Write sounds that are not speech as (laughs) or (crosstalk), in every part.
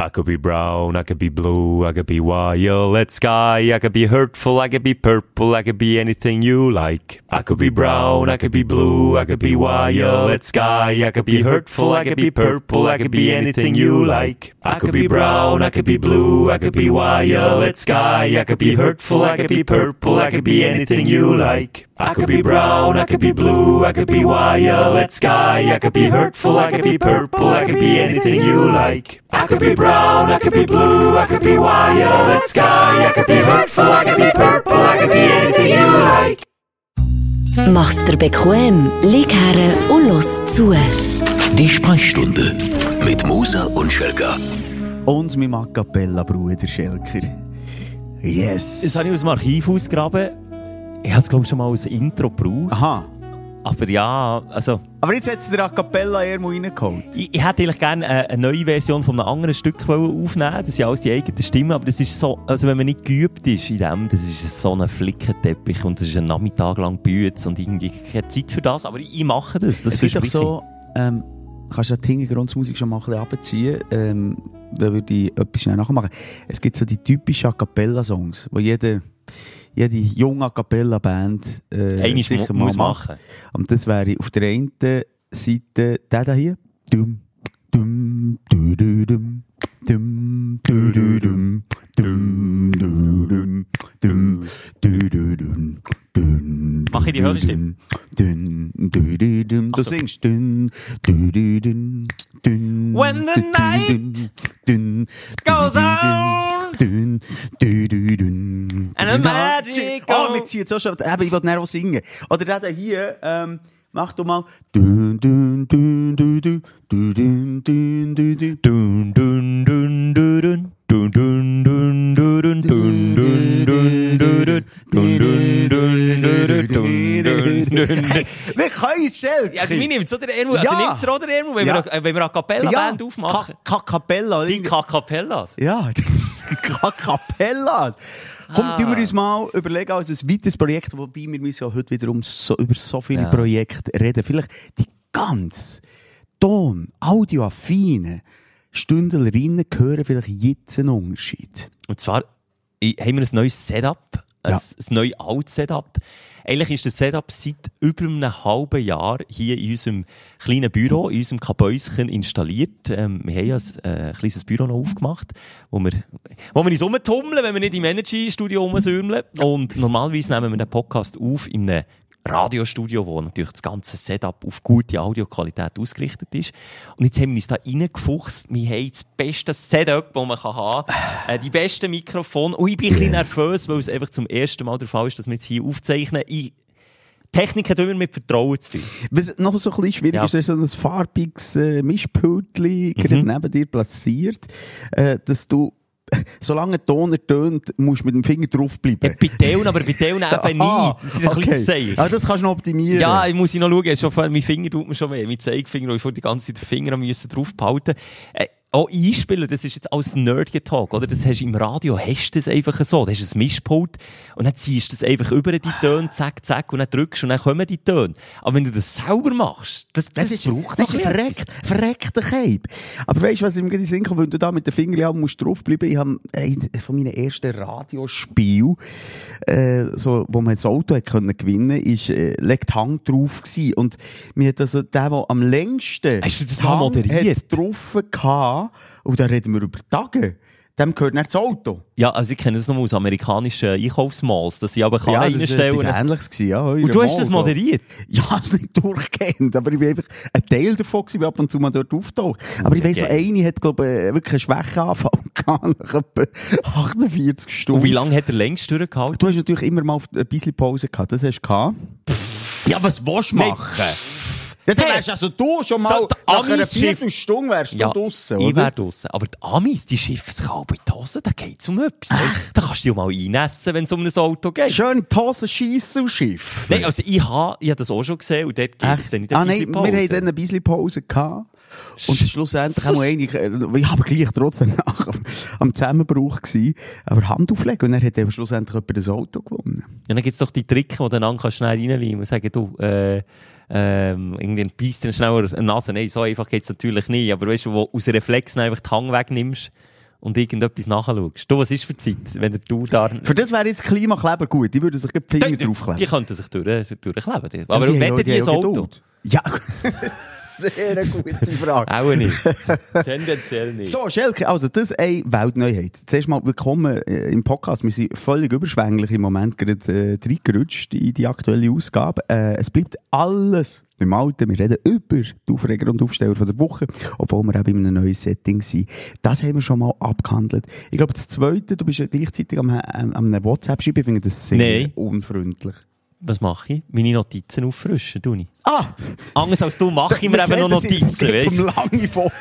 I could be brown, I could be blue, I could be violet sky, I could be hurtful, I could be purple, I could be anything you like. I could be brown, I could be blue, I could be violet sky, I could be hurtful, I could be purple, I could be anything you like. I could be brown, I could be blue, I could be violet sky, I could be hurtful, I could be purple, I could be anything you like. I could be brown, I could be blue, I could be violet sky, I could be hurtful, I could be purple, I could be anything you like. I could be brown, I could be blue, I could be violet sky, I could be hurtful, I could be purple, I could be anything you like. Mach's dir bequem, lieg her und los zu. Die Sprechstunde mit Musa und Schelga. Und mein A Cappella Bruder Schelker. Yes. Das habe ich aus dem Archiv ausgraben. Ich habe es, glaube ich, schon mal als Intro gebraucht. Aha. Aber ja, also... Aber jetzt hat es der A Cappella eher mal reingeholt. Ich, ich hätte eigentlich gerne eine, eine neue Version von einem anderen Stück aufnehmen Das sind alles die eigenen Stimmen, aber das ist so, also wenn man nicht geübt ist in dem, das ist so ein Flickenteppich und das ist ein Nachmittag lang Bütz und irgendwie keine Zeit für das, aber ich, ich mache das, das gibt doch so, ähm, kannst du die Hintergrundmusik schon mal ein bisschen runterziehen, ähm, dann würde ich etwas schnell nachmachen. Es gibt so die typischen A Cappella-Songs, wo jede, jede junge A Cappella-Band äh, Eines sicher mu- mal muss macht. machen. Und das wäre auf der einen Seite der da hier. Dum, dum, du, du, dum, dum, du, du, dum, dum, du, dum, dum, du, du, dum, dum, Mach ich die dum, du, Achtung. singst dun, dun, When the night dun, dun, goes on. And dun. the magic Oh, wir ziehen auch schon. Eben, ich näher auch singen. Oder der hier, ähm, mach du mal. Dun, dun, dun, dun, dun, dun, dun, dun, dun, dun. Schelke. Ja, also mir nimmt es oder Ermu, also Ja. nimmt es oder Ermu, wenn Ja. wir, äh, wenn wir eine Capella-Band aufmachen. Ka Capella. Die Capellas. Ja, (laughs) Ka Capellas. Komm, Ah. tun wir uns mal überlegen als ein weiteres Projekt, wobei wir müssen ja heute wiederum so, über so viele Ja. Projekte reden. Vielleicht die ganz Ton, audioaffinen Stündlerinnen hören vielleicht jetzt einen Unterschied. Und zwar haben wir ein neues Setup, ein, Ja. ein neues Alt-Setup. Eigentlich ist das Setup seit über einem halben Jahr hier in unserem kleinen Büro, in unserem Kabäuschen installiert. Ähm, wir haben ja ein äh, kleines Büro noch aufgemacht, wo wir, wo wir uns rumtummeln, wenn wir nicht im Energy-Studio rumsäumeln. Und normalerweise nehmen wir den Podcast auf in einem Radiostudio, wo natürlich das ganze Setup auf gute Audioqualität ausgerichtet ist. Und jetzt haben wir uns da reingefuchst. Wir haben das beste Setup, das man kann haben kann. Äh, die besten Mikrofone. Und ich bin ein bisschen nervös, weil es einfach zum ersten Mal der Fall ist, dass wir jetzt hier aufzeichnen. Ich Techniken tun wir mit Vertrauen zu viel. Was noch so ein bisschen schwierig Ja. Mhm. ist, ist so ein farbiges äh, Mischpultli gerade neben dir platziert, äh, dass du, (laughs) solange der Ton ertönt, musst du mit dem Finger draufbleiben. Ja, bei Teilen, aber bei Teilen (laughs) eben nicht. Das ist ein kleines Zeichen. Ah, das kannst du noch optimieren. Ja, ich muss noch schauen. Schon mein Finger tut mir schon weh. Mein Zeigefinger, wo ich vor die ganze Zeit den Finger am müssen drauf behalten. Äh, auch einspielen, das ist jetzt alles Nerd-Talk, oder? Das hast du im Radio, hast du das einfach so. Das ist ein Mischpult. Und dann ziehst du das einfach über die Töne, zack, zack, und dann drückst du und dann kommen die Töne. Aber wenn du das selber machst, das, das, Das ist, braucht das ist verreckt, verreckter Cape. Aber weißt du, was ich mir gerade Sinn wenn du da mit den Fingern haben musst draufbleiben? Ich habe von meinen ersten Radiospielen, äh, so, wo man das Auto hat können gewinnen, ist, äh, legt Hang drauf gewesen. Und mir hat also der, der am längsten Hast du das Hang moderiert? hat drauf gehabt, und da reden wir über Tage, dem gehört nicht das Auto. Ja, also ich kenne das noch aus amerikanischen Einkaufsmalls, dass sie aber kann ja, das war reinstellen. etwas Ähnliches gewesen, ja. und du hast das moderiert? (laughs) Ja, nicht durchgehend, aber ich bin einfach ein Teil davon gewesen, ab und zu mal dort auftaucht. Aber ich weiss, so geil. eine hat, glaube ich, wirklich einen Schwächeanfall (laughs) gehabt, nach etwa 48 Stunden. Und wie lange hat er längst durchgehalten? Du hast natürlich immer mal ein bisschen Pause gehabt, das hast du gehabt. Ja, was willst du Nein. Ja, dann Hey. wärst also du schon mal, So, nach einer Amis Schiff- Viertelstunde wärst du draussen, ich oder? wäre draussen. Aber die Amis, die schiffen sich halb in die Hose, da geht's um etwas. Da kannst du dich auch mal einnässen, wenn es um ein Auto geht. Schön die Hose schiessen und Schiff. Nein, also ich habe ich hab das auch schon gesehen und dort geht es dann in der Ah nein, wir haben dann ein bisschen Pause gehabt. Und schlussendlich haben wir eigentlich, äh, ich habe gleich trotzdem (laughs) nach am- am Zusammenbruch gewesen, aber Hand auflegen und dann hat er schlussendlich jemand das Auto gewonnen. Ja, dann gibt's doch die Tricks, die du dann schnell reinlegen und sagen, du, äh, ähm, irgendwie beißt dann schneller eine Nase. Nein, so einfach geht's natürlich nicht. Aber weißt du, wo aus Reflex dann einfach die Hang wegnimmst, und irgendetwas nachschaust. Du, was ist für Zeit, wenn du da... Für das wäre jetzt Klimakleber gut. Die würden sich die Finger die, die draufkleben. könnten sich durch, durchkleben. die. Aber Ja, die wenn die, die auch Auto? Geduld. Ja, (laughs) sehr eine gute Frage. Auch nicht. (laughs) Tendenziell nicht. So, Schelke, also das ist eine Weltneuheit. Zuerst mal willkommen äh, im Podcast. Wir sind völlig überschwänglich im Moment gerade äh, reingerutscht in die aktuelle Ausgabe. Äh, es bleibt alles beim Alten. Wir reden über die Aufreger und Aufsteller von der Woche, obwohl wir eben in einem neuen Setting sind. Das haben wir schon mal abgehandelt. Ich glaube, das Zweite, du bist ja gleichzeitig am, am, am einem WhatsApp schreiben, ich finde das sehr Nein. unfreundlich. Was mache ich? Meine Notizen auffrischen, tu ich. Ah! Anders als du mache ich mir eben noch Notizen, weißt um lange Vor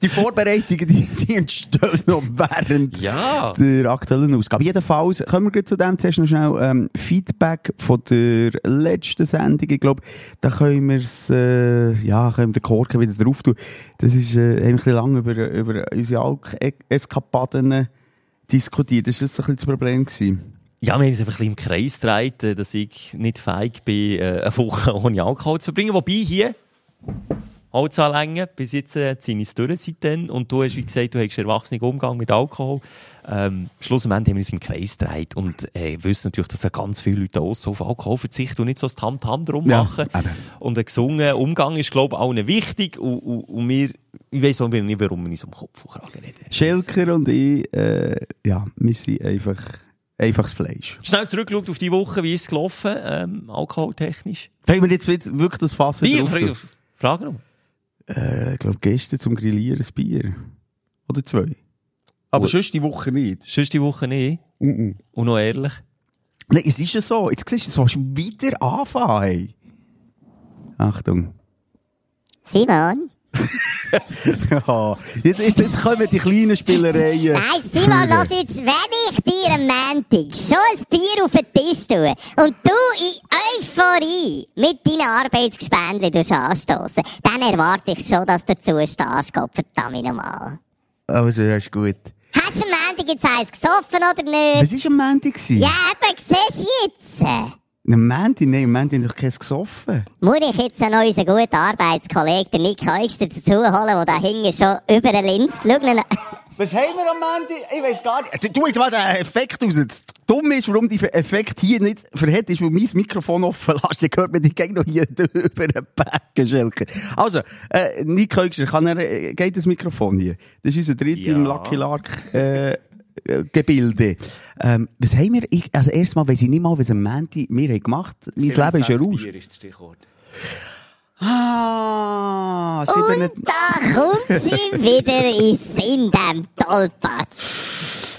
Die Vorbereitungen, die, die entstehen noch während Ja. der aktuellen Ausgabe. Jedenfalls kommen wir zu dem zuerst noch schnell ähm, Feedback von der letzten Sendung. Ich glaube, da können wir es, äh, ja, können wir den Korken wieder drauf tun. Das ist, äh, haben wir ein bisschen lange über, über unsere Alk-Eskapaden diskutiert. Das war ein bisschen das Problem. Gewesen. Ja, wir haben uns einfach ein bisschen im Kreis gedreht, äh, dass ich nicht feig bin, äh, eine Woche ohne Alkohol zu verbringen. Wobei hier, anlängen, bis jetzt äh, ziehe ich es durch seitdem. Und du hast, wie gesagt, du hast einen erwachsenen Umgang mit Alkohol. Ähm, schlussendlich haben wir uns im Kreis gedreht und äh, wissen natürlich, dass ja ganz viele Leute auch so auf Alkohol verzichten und nicht so das Tam-Tam drum Ja, machen. eben. Und ein gesunder Umgang ist, glaube ich, allen wichtig. Und, und, und wir, ich weiss auch nicht, warum wir uns um Kopf reden. Schelker und ich, äh, ja, wir sind einfach, einfaches Fleisch. Schnell zurückgeschaut auf die Woche, wie ist es gelaufen, ähm, alkoholtechnisch? Wollen wir jetzt wirklich das Fass Wie? wieder? Fra- Frage noch. Äh, ich glaube, gestern zum Grillieren ein Bier. Oder zwei. Aber Gut. sonst die Woche nicht. Sonst die Woche nicht. Mhm. Und noch ehrlich. Nein, es ist ja so. Jetzt siehst du, es willst du wieder anfangen. Achtung. Simon? (laughs) Ja. Jetzt, jetzt, jetzt kommen die kleinen Spielereien. Nein, Simon, lass jetzt, wenn ich dir am Montag schon ein Bier auf den Tisch tue und du in Euphorie mit deinen Arbeitsgespendli anstoßen, dann erwarte ich schon, dass du zustehst, Gott verdammt nochmal. Also, ja, ist gut. Hast du am Montag jetzt eins gesoffen oder nicht? Was war am Montag? Ja, eben, siehst du jetzt? Am Montag? Nein, am Montag habe ich keins gesoffen. Muss ich jetzt noch unseren guten Arbeitskollegen, den Nick Eugster, dazu holen, der da hinten schon über den Linz schaut. ihn- (laughs) Was haben wir am Montag? Ich weiß gar nicht. Du, jetzt mal den Effekt raus. Das Dumme ist, warum der Effekt hier nicht verhält, ist, weil mein Mikrofon offen lässt. Dann hört man dich gleich noch hier (laughs) über den Backen, Schelker. Also, äh, Nick Högster, kann er, äh, geht das Mikrofon hier? Das ist unser dritter Ja. im Lucky Lark, äh, Gebilde. Ähm, was haben wir, ich, also erstmal weiss ich nicht mal, was am Montag wir haben gemacht. Mein Leben ist ein Rausch. ist das Stichwort. Ah, sieben, Und da kommt sie wieder in Sinn, dem Tollpatsch.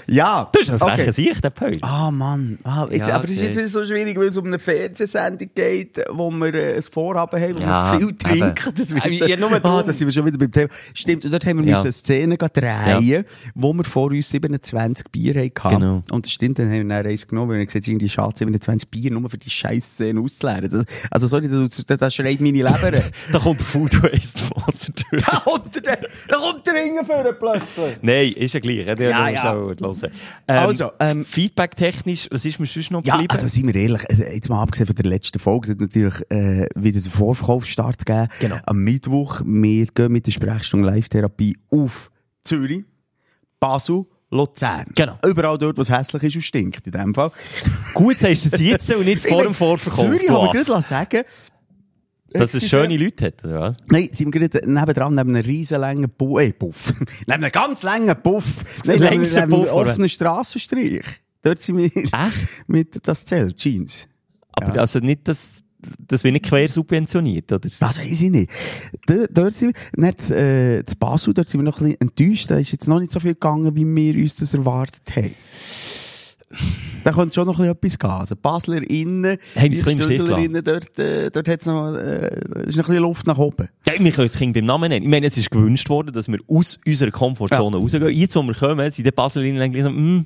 Ja. Das ist ein frecher okay. Sieg, der Pöll. Ah, Mann. Ah, jetzt, Ja, aber es ist jetzt wieder so schwierig, weil es um eine Fernsehsendung geht, wo wir äh, ein Vorhaben haben, wo Ja, wir viel trinken. Das, wird, Ah, ja, nur (laughs) ah, da sind wir schon wieder beim Thema. Stimmt, und dort haben wir Ja. eine Szene drehen, wo wir vor uns 27 Bier hatten. Genau. Und das stimmt, dann haben wir dann eins genommen, weil wir gesagt haben, irgendwie schade, 27 Bier nur für die scheiß Szene auszuleeren. Das, also sorry, das, das, das schreit meine (laughs) Leber. Da kommt der Food Waste Sponsor durch. da kommt der, da kommt der Ringen vor plötzlich. Nein, ist ja gleich. Ja. ja. Hören. Ähm, Also, ähm, Feedback-technisch, was ist mir sonst noch Ja, geblieben? also seien wir ehrlich, also jetzt mal abgesehen von der letzten Folge, es hat natürlich äh, wieder den Vorverkaufsstart gegeben. Genau. Am Mittwoch, wir gehen mit der Sprechstunde Live-Therapie auf Zürich, Basel, Luzern. Genau. Überall dort, was hässlich ist und stinkt, in dem Fall. Gut sagst du es jetzt und nicht (laughs) vor dem Vorverkauf. Zürich wir Affe. gerade sagen Dass es schöne Leute hat, oder was? Nein, sind wir gerade nebendran, neben einem riesen langen Bu äh, Puff. (laughs) neben einem ganz langen Puff. Nein, neben, längste neben einem Puff, oder? offenen Strassenstrich. Dort sind wir Echt? (laughs) mit das Zelt, Jeans. Aber also nicht, dass, das wird nicht quer subventioniert, oder? Das weiss ich nicht. D dort sind wir, dann äh, Basel, dort sind wir noch ein bisschen enttäuscht. Da ist jetzt noch nicht so viel gegangen, wie wir uns das erwartet haben. Da könnte schon noch ein bisschen etwas gehen. Also Basler innen, Haben sie es ein bisschen im Stich Stündler innen, dort, äh, dort hat's noch, äh, ist noch ein bisschen Luft nach oben. Ja, wir können das Kind beim Namen nennen. Ich meine, es ist gewünscht worden, dass wir aus unserer Komfortzone rausgehen. Jetzt, wo wir kommen, sind die Baselinen eigentlich so, mm,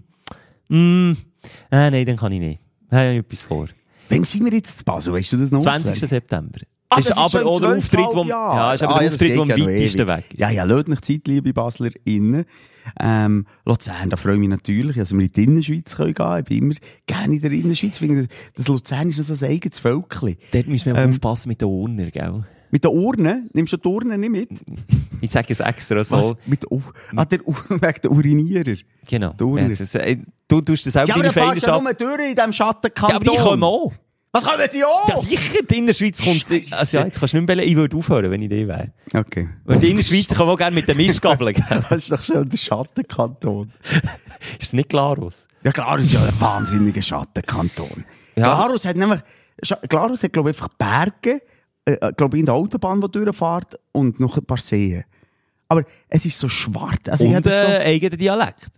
mm, ah, nein, dann kann ich nicht. Da habe ich etwas vor. Wann sind wir jetzt zu Basel? Weißt du das noch? 20. auswendig? September. Ah, ist das aber auch der Auftritt, wo, ja, ist aber Ah, der ja, Auftritt, der am ja weitesten weg ist. Ja, ja, lasst mich Zeit, liebe Basler innen. Ähm, Luzern, da freue ich mich natürlich, dass wir in die Innenschweiz können gehen. Ich bin immer gerne in der Innenschweiz. Finde, das Luzern ist noch so ein eigenes Völkchen. Dort müssen wir Ähm, aufpassen mit den Urner, gell? Mit den Urnen? Nimmst du die Urnen nicht mit? (laughs) Ich sage es extra so. Was? Mit der U ah, der U (laughs) wegen der Urinierer. Genau. Die Urne. Jetzt, äh, Du tust das selber Ja, aber deine du ja Feindeschaft. nur durch in diesem Schattenkanton. Ja, aber ich komme auch. Was kommen sie auch? Ja, sicher, die Innerschweiz kommt. Scheisse. Also ja, jetzt kannst du nicht mehr bellen. Ich würde aufhören, wenn ich die wäre. Okay. Und die Innerschweiz kommen auch gerne mit den Mistgabeln. (laughs) gell? Das ist doch schon der Schattenkanton. (laughs) Ist es nicht Glarus? Ja, Glarus ist ja ein wahnsinniger Schattenkanton. Ja. Glarus hat nämlich, Glarus hat, glaube ich, einfach Berge, äh, äh, glaube ich, in der Autobahn, die durchfährt, und noch ein paar Seen. Aber es ist so schwarz. Also ich Und habe das so, äh, eigenen Dialekt.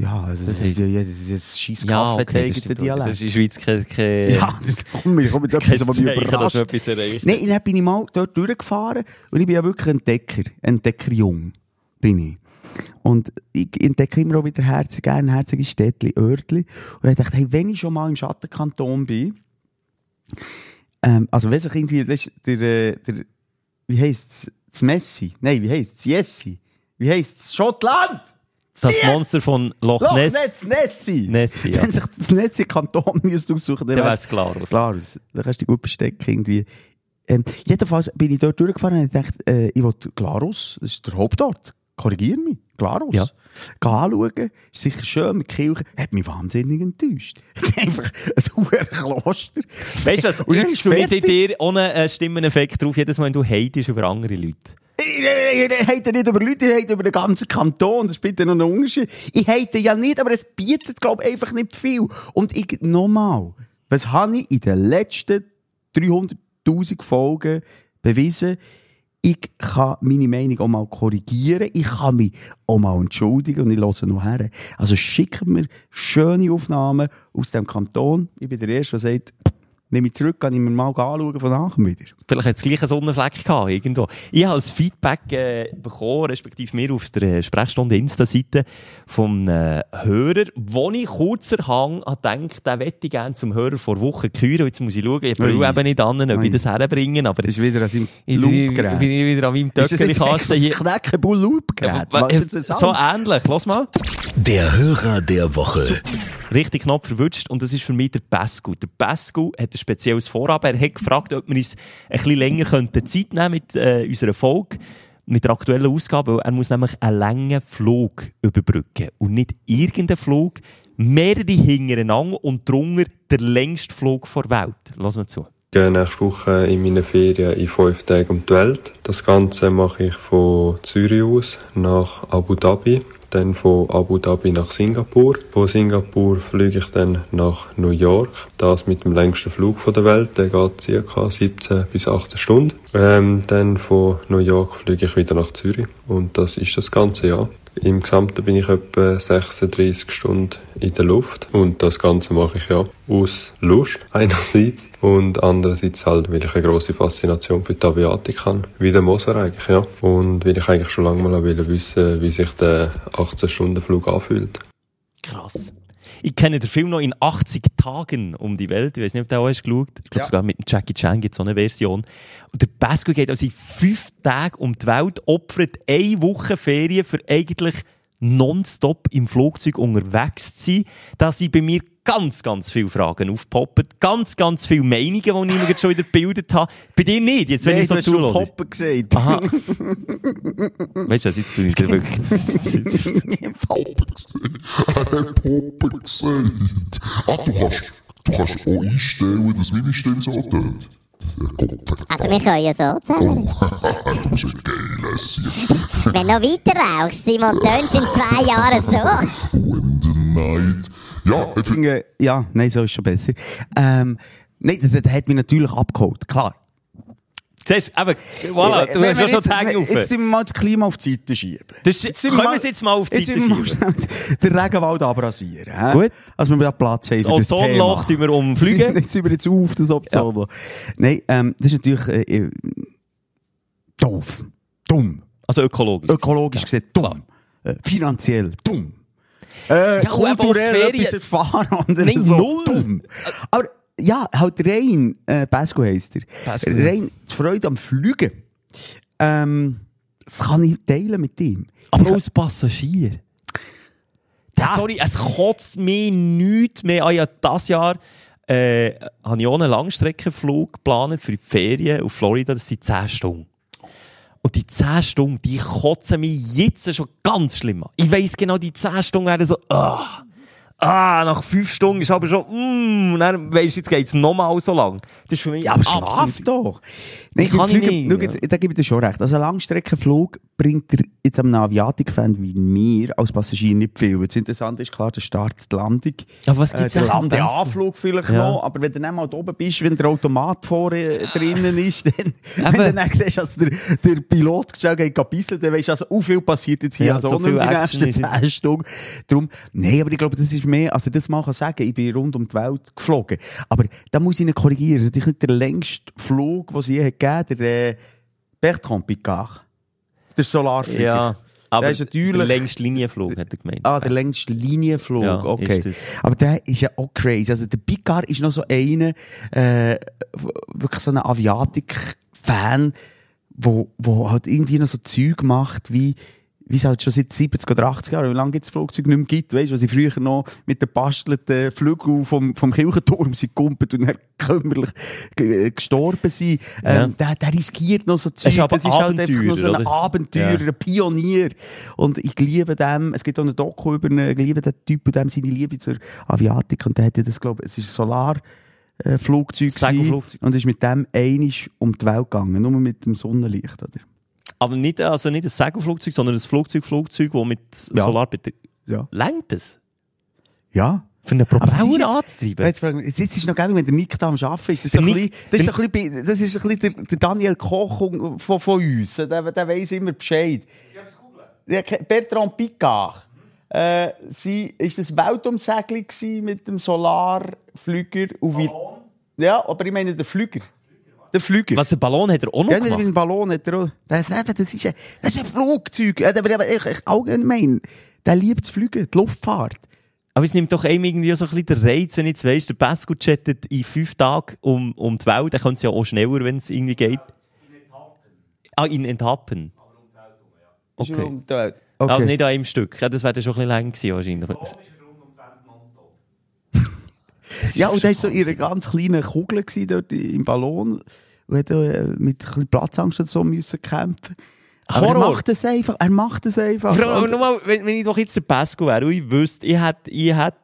Ja, also das, heisst- das, das, das scheiß Ja, okay, das, stimmt. das Dialekt. ist in der Schweiz kein, kein, Ja, das kommt mir, kommt mir kein etwas, was mich überrascht. man etwas erreicht. Nein, dann bin ich mal dort durchgefahren und ich bin ja wirklich ein Entdecker, ein Entdeckerjung bin ich. Und ich entdecke immer auch wieder herzig, gerne herzige Städtli, Örtli. Und ich dachte, hey, wenn ich schon mal im Schattenkanton bin, ähm, also wenn sich irgendwie, weißt, der, äh, der, wie heisst's, das Messi? Nein, wie heisst's, Jessi? Wie heisst's, Schottland? Das Monster von Loch Loch Ness. Ness, Nessi. Nessi, ja. (laughs) Wenn sich das Nessi Kanton müsste (laughs) aussuchen, dann Dann wär's wär's Glarus. Klar, das- da kannst du dich gut verstecken irgendwie. Ähm, jedenfalls bin ich dort durchgefahren und dachte, äh, ich will Glarus, das ist der Hauptort. Korrigier mich. Glarus. Ja. Geh anschauen. Ist sicher schön mit Kirche. Hat mich wahnsinnig enttäuscht. (laughs) Einfach ein hoher Kloster. Weißt du was? Und dann Jetzt spielt fertig. dir ohne äh, Stimmeneffekt drauf, jedes Mal, wenn du hatest über andere Leute. Ich, hate nicht über Leute, ich hate über den ganzen Kanton. Das ist bitte noch ein Unterschied. Ich hate ja nicht, aber es bietet, glaube ich, einfach nicht viel. Und ich, nochmal, was habe ich in den letzten 300.000 Folgen bewiesen? Ich kann meine Meinung auch mal korrigieren. Ich kann mich auch mal entschuldigen und ich höre noch her. Also schickt mir schöne Aufnahmen aus dem Kanton. Ich bin der Erste, der sagt, nehme ich zurück, kann ich mir mal anschauen von nachher wieder. Vielleicht hat es gleich einen Sonnenfleck gehabt, irgendwo. Ich habe als Feedback äh, bekommen, respektive mir auf der Sprechstunde Insta-Seite vom äh, Hörer, wo ich kurzerhand an gedacht, den möchte ich gerne zum Hörer vor Wochen küren. Jetzt muss ich schauen, ich brauche eben nicht an, ob Ui. ich das herbringen, aber Das ist wieder an seinem ich, bin Loopgerät. ich wieder an meinem Ist das jetzt Töckerkasten hier. das ist jetzt das so an? ähnlich, lass mal. Der Hörer der Woche. Richtig knapp verwünscht und das ist für mich der Pesco. Der Pesco hat ein spezielles Vorhaben. Er hat gefragt, ob wir uns ein bisschen länger Zeit nehmen mit äh, unserer Folge, mit der aktuellen Ausgabe, er muss nämlich einen langen Flug überbrücken und nicht irgendeinen Flug, mehrere hintereinander und drunter der längste Flug der Welt. Lass mal zu. Ich gehe nächste Woche in meinen Ferien in fünf Tagen um die Welt. Das Ganze mache ich von Zürich aus nach Abu Dhabi, dann von Abu Dhabi nach Singapur. Von Singapur fliege ich dann nach New York. Das mit dem längsten Flug der Welt, der geht ca. 17 bis 18 Stunden. Ähm, dann von New York fliege ich wieder nach Zürich und das ist das ganze Jahr. Im Gesamten bin ich etwa 36 Stunden in der Luft und das Ganze mache ich ja aus Lust einerseits und andererseits halt, weil ich eine grosse Faszination für die Aviatik habe, wie der Moser eigentlich, ja. Und weil ich eigentlich schon lange mal wissen, wie sich der 18-Stunden-Flug anfühlt. Krass. Ich kenne den Film noch in 80 Tagen um die Welt. Ich weiß nicht, ob du auch hast geschaut. Ich glaube, Ja. sogar mit dem Jackie Chan gibt es so eine Version. Und der Pesco geht also in fünf Tagen um die Welt, opfert eine Woche Ferien für eigentlich nonstop im Flugzeug unterwegs zu sein. Da sind bei mir ganz, ganz viele Fragen aufpoppen. Ganz, ganz viele Meinungen, die ich mir jetzt schon wieder gebildet habe. Bei dir nicht, jetzt, wenn Nein, ich so zuhöre. Poppen gesagt. Aha. (laughs) Weißt du, was, jetzt tue (laughs) ich dir wirklich... Puppe gesagt. Ah, du kannst, du kannst auch einstellen, dass meine Stimme so tönt. Also wir können ja so zusammen. (laughs) du bist ein geiles Wenn du noch weiter rauchst, Simon, tönst in zwei Jahren so. In the night. Ja, ich finde, finde, ja, nein, so ist schon besser. Ähm, nein, das, das hat mich natürlich abgeholt, klar. Siehst du, eben, voilà, du hast ja schon die jetzt- Hänge Jetzt auf. müssen wir mal das Klima auf die Seite schieben. Das, Jetzt können sind wir es jetzt mal auf die Seite sind schieben? (laughs) den Regenwald abrasieren. hä? Gut. Also wir da Platz haben. Das Ozonloch tun wir umfliegen. (laughs) Jetzt sind wir jetzt auf das Ozonloch. Nein, ähm, das ist natürlich äh, äh, doof. Dumm. Also ökologisch. Ökologisch gesehen dumm. Äh, finanziell dumm. Äh, Ja, kulturell Ferien- etwas (laughs) erfahren und Nein, so null. Aber ja, halt rein, äh, Pasco heisst er. Pasco. Rein die Freude am Fliegen. Ähm, das kann ich teilen mit ihm. Aber als Passagier. Ja. Sorry, es kotzt mir nichts mehr an. Ja, das Jahr äh, habe ich auch einen Langstreckenflug geplant für die Ferien auf Florida. Das sind 10 Stunden. Und die 10 Stunden, die kotzen mich jetzt schon ganz schlimm an. Ich weiss genau, die 10 Stunden werden so, ah, ah, nach 5 Stunden ist aber schon, mm, und dann weisst du, jetzt geht's nochmal so lang. Das ist für mich Ja, aber schlaf absolut- doch. Nein, Kann ich Flüge- nicht, schau jetzt, Da gebe ich dir schon recht. Also ein Langstreckenflug bringt dir jetzt einem Aviatik-Fan wie mir als Passagier nicht viel. Das Interessante ist klar, der Start, die Landung. Aber was gibt's äh, der? Landeanflug vielleicht Ja. noch. Aber wenn du dann mal da oben bist, wenn der Automat vorne drinnen (laughs) ist, dann, wenn du dann siehst, dass der, der Pilot schnell geht bisseln, dann weisst du, also, oh, viel passiert jetzt hier. Ja, also so auch nicht viel die Action nächsten ist jetzt- 10 Stunden. Darum, nein, aber ich glaube, das ist mehr, also das mal kann sagen, ich bin rund um die Welt geflogen. Aber da muss ich ihn korrigieren. Das ist nicht der längste Flug, den es je gegeben der äh, Bertrand Picard. Der Solarflieger. Ja, aber ist natürlich- der längste Linienflug, hat er gemeint. Ah, der längste Linienflug, Ja, okay. Aber der ist ja auch crazy. Also der Picard ist noch so einer, äh, wirklich so ein Aviatik-Fan, wo, wo halt irgendwie noch so Zeug macht, wie, wie es halt schon seit 70 oder 80 Jahren, wie lange gibt es Flugzeuge nicht mehr gibt, weißt du, was sie früher noch mit den bastelten Flügeln vom, vom Kirchenturm sind gumpet und dann (laughs) kümmerlich ge- gestorben sind. Ähm, der, der riskiert noch so Zeug. das ist halt einfach noch so ein Abenteurer, Ja. ein Pionier. Und ich liebe dem, es gibt auch einen Doku über einen, ich liebe den Typ und dem seine Liebe zur Aviatik. Und der hat ja das, glaube ich, es ist ein Solar, äh, Flugzeug gewesen. und ist mit dem einisch um die Welt gegangen, nur mit dem Sonnenlicht, oder? Aber nicht, also nicht ein Segelflugzeug, sondern ein Flugzeug, Flugzeug, das mit Ja. Solar betrieben Ja. Längt es? Ja. Für einen das Propeller anzutreiben? Jetzt, jetzt ist noch geil, wenn der Nick da am Arbeiten ist. Das ist, so ein Nick- bisschen, das ist, so ein bisschen, bei- das ist ein bisschen der, der Daniel Koch von, von uns. Der, der weiss immer Bescheid. Ja, Bertrand Picard. Äh, sie, ist das Weltumsegelung gewesen mit dem Solarflüger? auf wie- Ja, aber ich meine den Flüger. Der Flüger. Was, ein Ballon hat er auch noch Ja, das ist gemacht? ein Ballon. Hat er auch. Das, ist eben, das, ist ein, das ist ein Flugzeug. Ja, aber, aber ich, ich, allgemein, der liebt das Fliegen, die Luftfahrt. Aber es nimmt doch einem irgendwie so ein bisschen den Reiz, wenn ich jetzt weiss, der Pascal chattet in fünf Tagen um, um die Welt, dann könnte es ja auch schneller, wenn es irgendwie geht. Ah, in Etappen. Ist er Okay. um die Welt. Okay. Also nicht an einem Stück. Ja, das wäre dann schon ein bisschen lang gewesen wahrscheinlich. Ja, und der war so in einer ganz kleinen Kugel dort im Ballon und hat äh, mit ein Platzangst und so müssen kämpfen. Aber er Horror. macht es einfach, er macht es einfach. Aber Und- nochmal, wenn, wenn ich doch jetzt der Pascal wäre und ich wüsste, ich hätte ich hätte,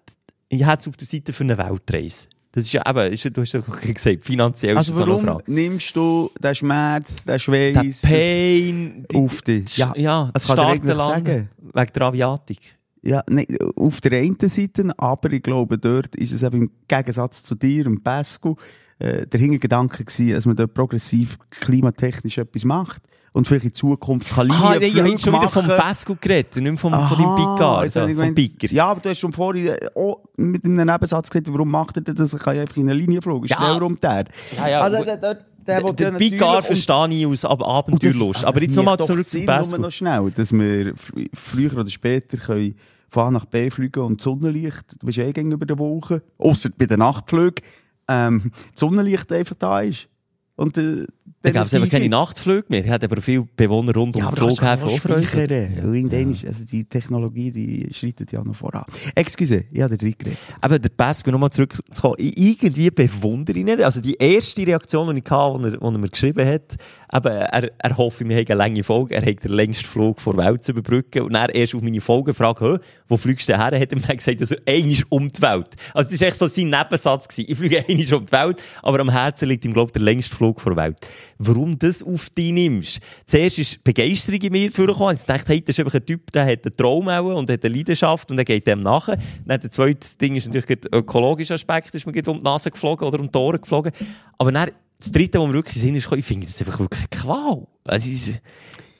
ich hätte es auf der Seite für eine Weltreise. Das ist ja eben, ist, ja- du hast ja (laughs) gesagt, finanziell also ist das warum Frage. nimmst du den Schmerz, den Schweiß Pain, die- auf dich? das- ja, das kann ich sagen. wegen der Aviatik. Ja, nein, auf der einen Seite, aber ich glaube, dort ist es eben im Gegensatz zu dir und Pascal äh, der Hintergedanke gewesen, dass man dort progressiv klimatechnisch etwas macht und vielleicht in Zukunft kann Ah, nein, ich habe jetzt schon wieder vom. Pascal geredet, nicht vom, von Aha, deinem Picard, habe also, ich vom Picker. Ja, aber du hast schon vorhin auch mit einem Nebensatz gesagt, warum macht er das? Er kann ja einfach in eine Linie fliegen. Ja. schneller um die Erde. Ja, ja, also, gut. der, der, der, Picard verstehe ich aus Ab Abenteuerlust. das- aber jetzt nochmal macht doch zurück zum nur Pascal. noch schnell, dass wir fr- früher oder später können von A nach B fliegen und Sonnenlicht, du bist eh gegenüber der Woche, ausser bei den Nachtflügen, ähm, Sonnenlicht einfach da ist. Und, äh, Da gab es einfach keine Nachtflüge mehr. Er hat aber viele Bewohner rund um Ja, aber Flughäfen doch auch speichern. Und irgendwann also die Technologie, die schreitet ja noch voran. Excuse, ich habe da drin geredet. Aber der Pascal, nochmal zurückzukommen, ich irgendwie bewundere ihn. Also die erste Reaktion, die ich hatte, als er, er mir geschrieben hat, eben, er, er hoffe, wir haben eine lange Folge, er hat den längsten Flug vor der Welt zu überbrücken. Und dann erst auf meine Folge gefragt, «Hä, wo fliegst du her? Hat er mir gesagt, also einmal um die Welt. Also das war echt so sein Nebensatz. Gewesen. Ich fliege einmal um die Welt, aber am Herzen liegt ihm, glaube ich, der längste Flug vor der Welt. Warum das auf dich nimmst? Zuerst ist Begeisterung in mir vorgekommen. Ich dachte, hey, das ist einfach ein Typ, der hat einen Traum und hat eine Leidenschaft und er geht dem nach. Dann der zweite Ding ist natürlich der ökologische Aspekt, ist mir um die Nase geflogen oder um die Ohren geflogen. Aber dann, das dritte, was mir wirklich Sinn ist, ich finde das einfach wirklich Qual. Also,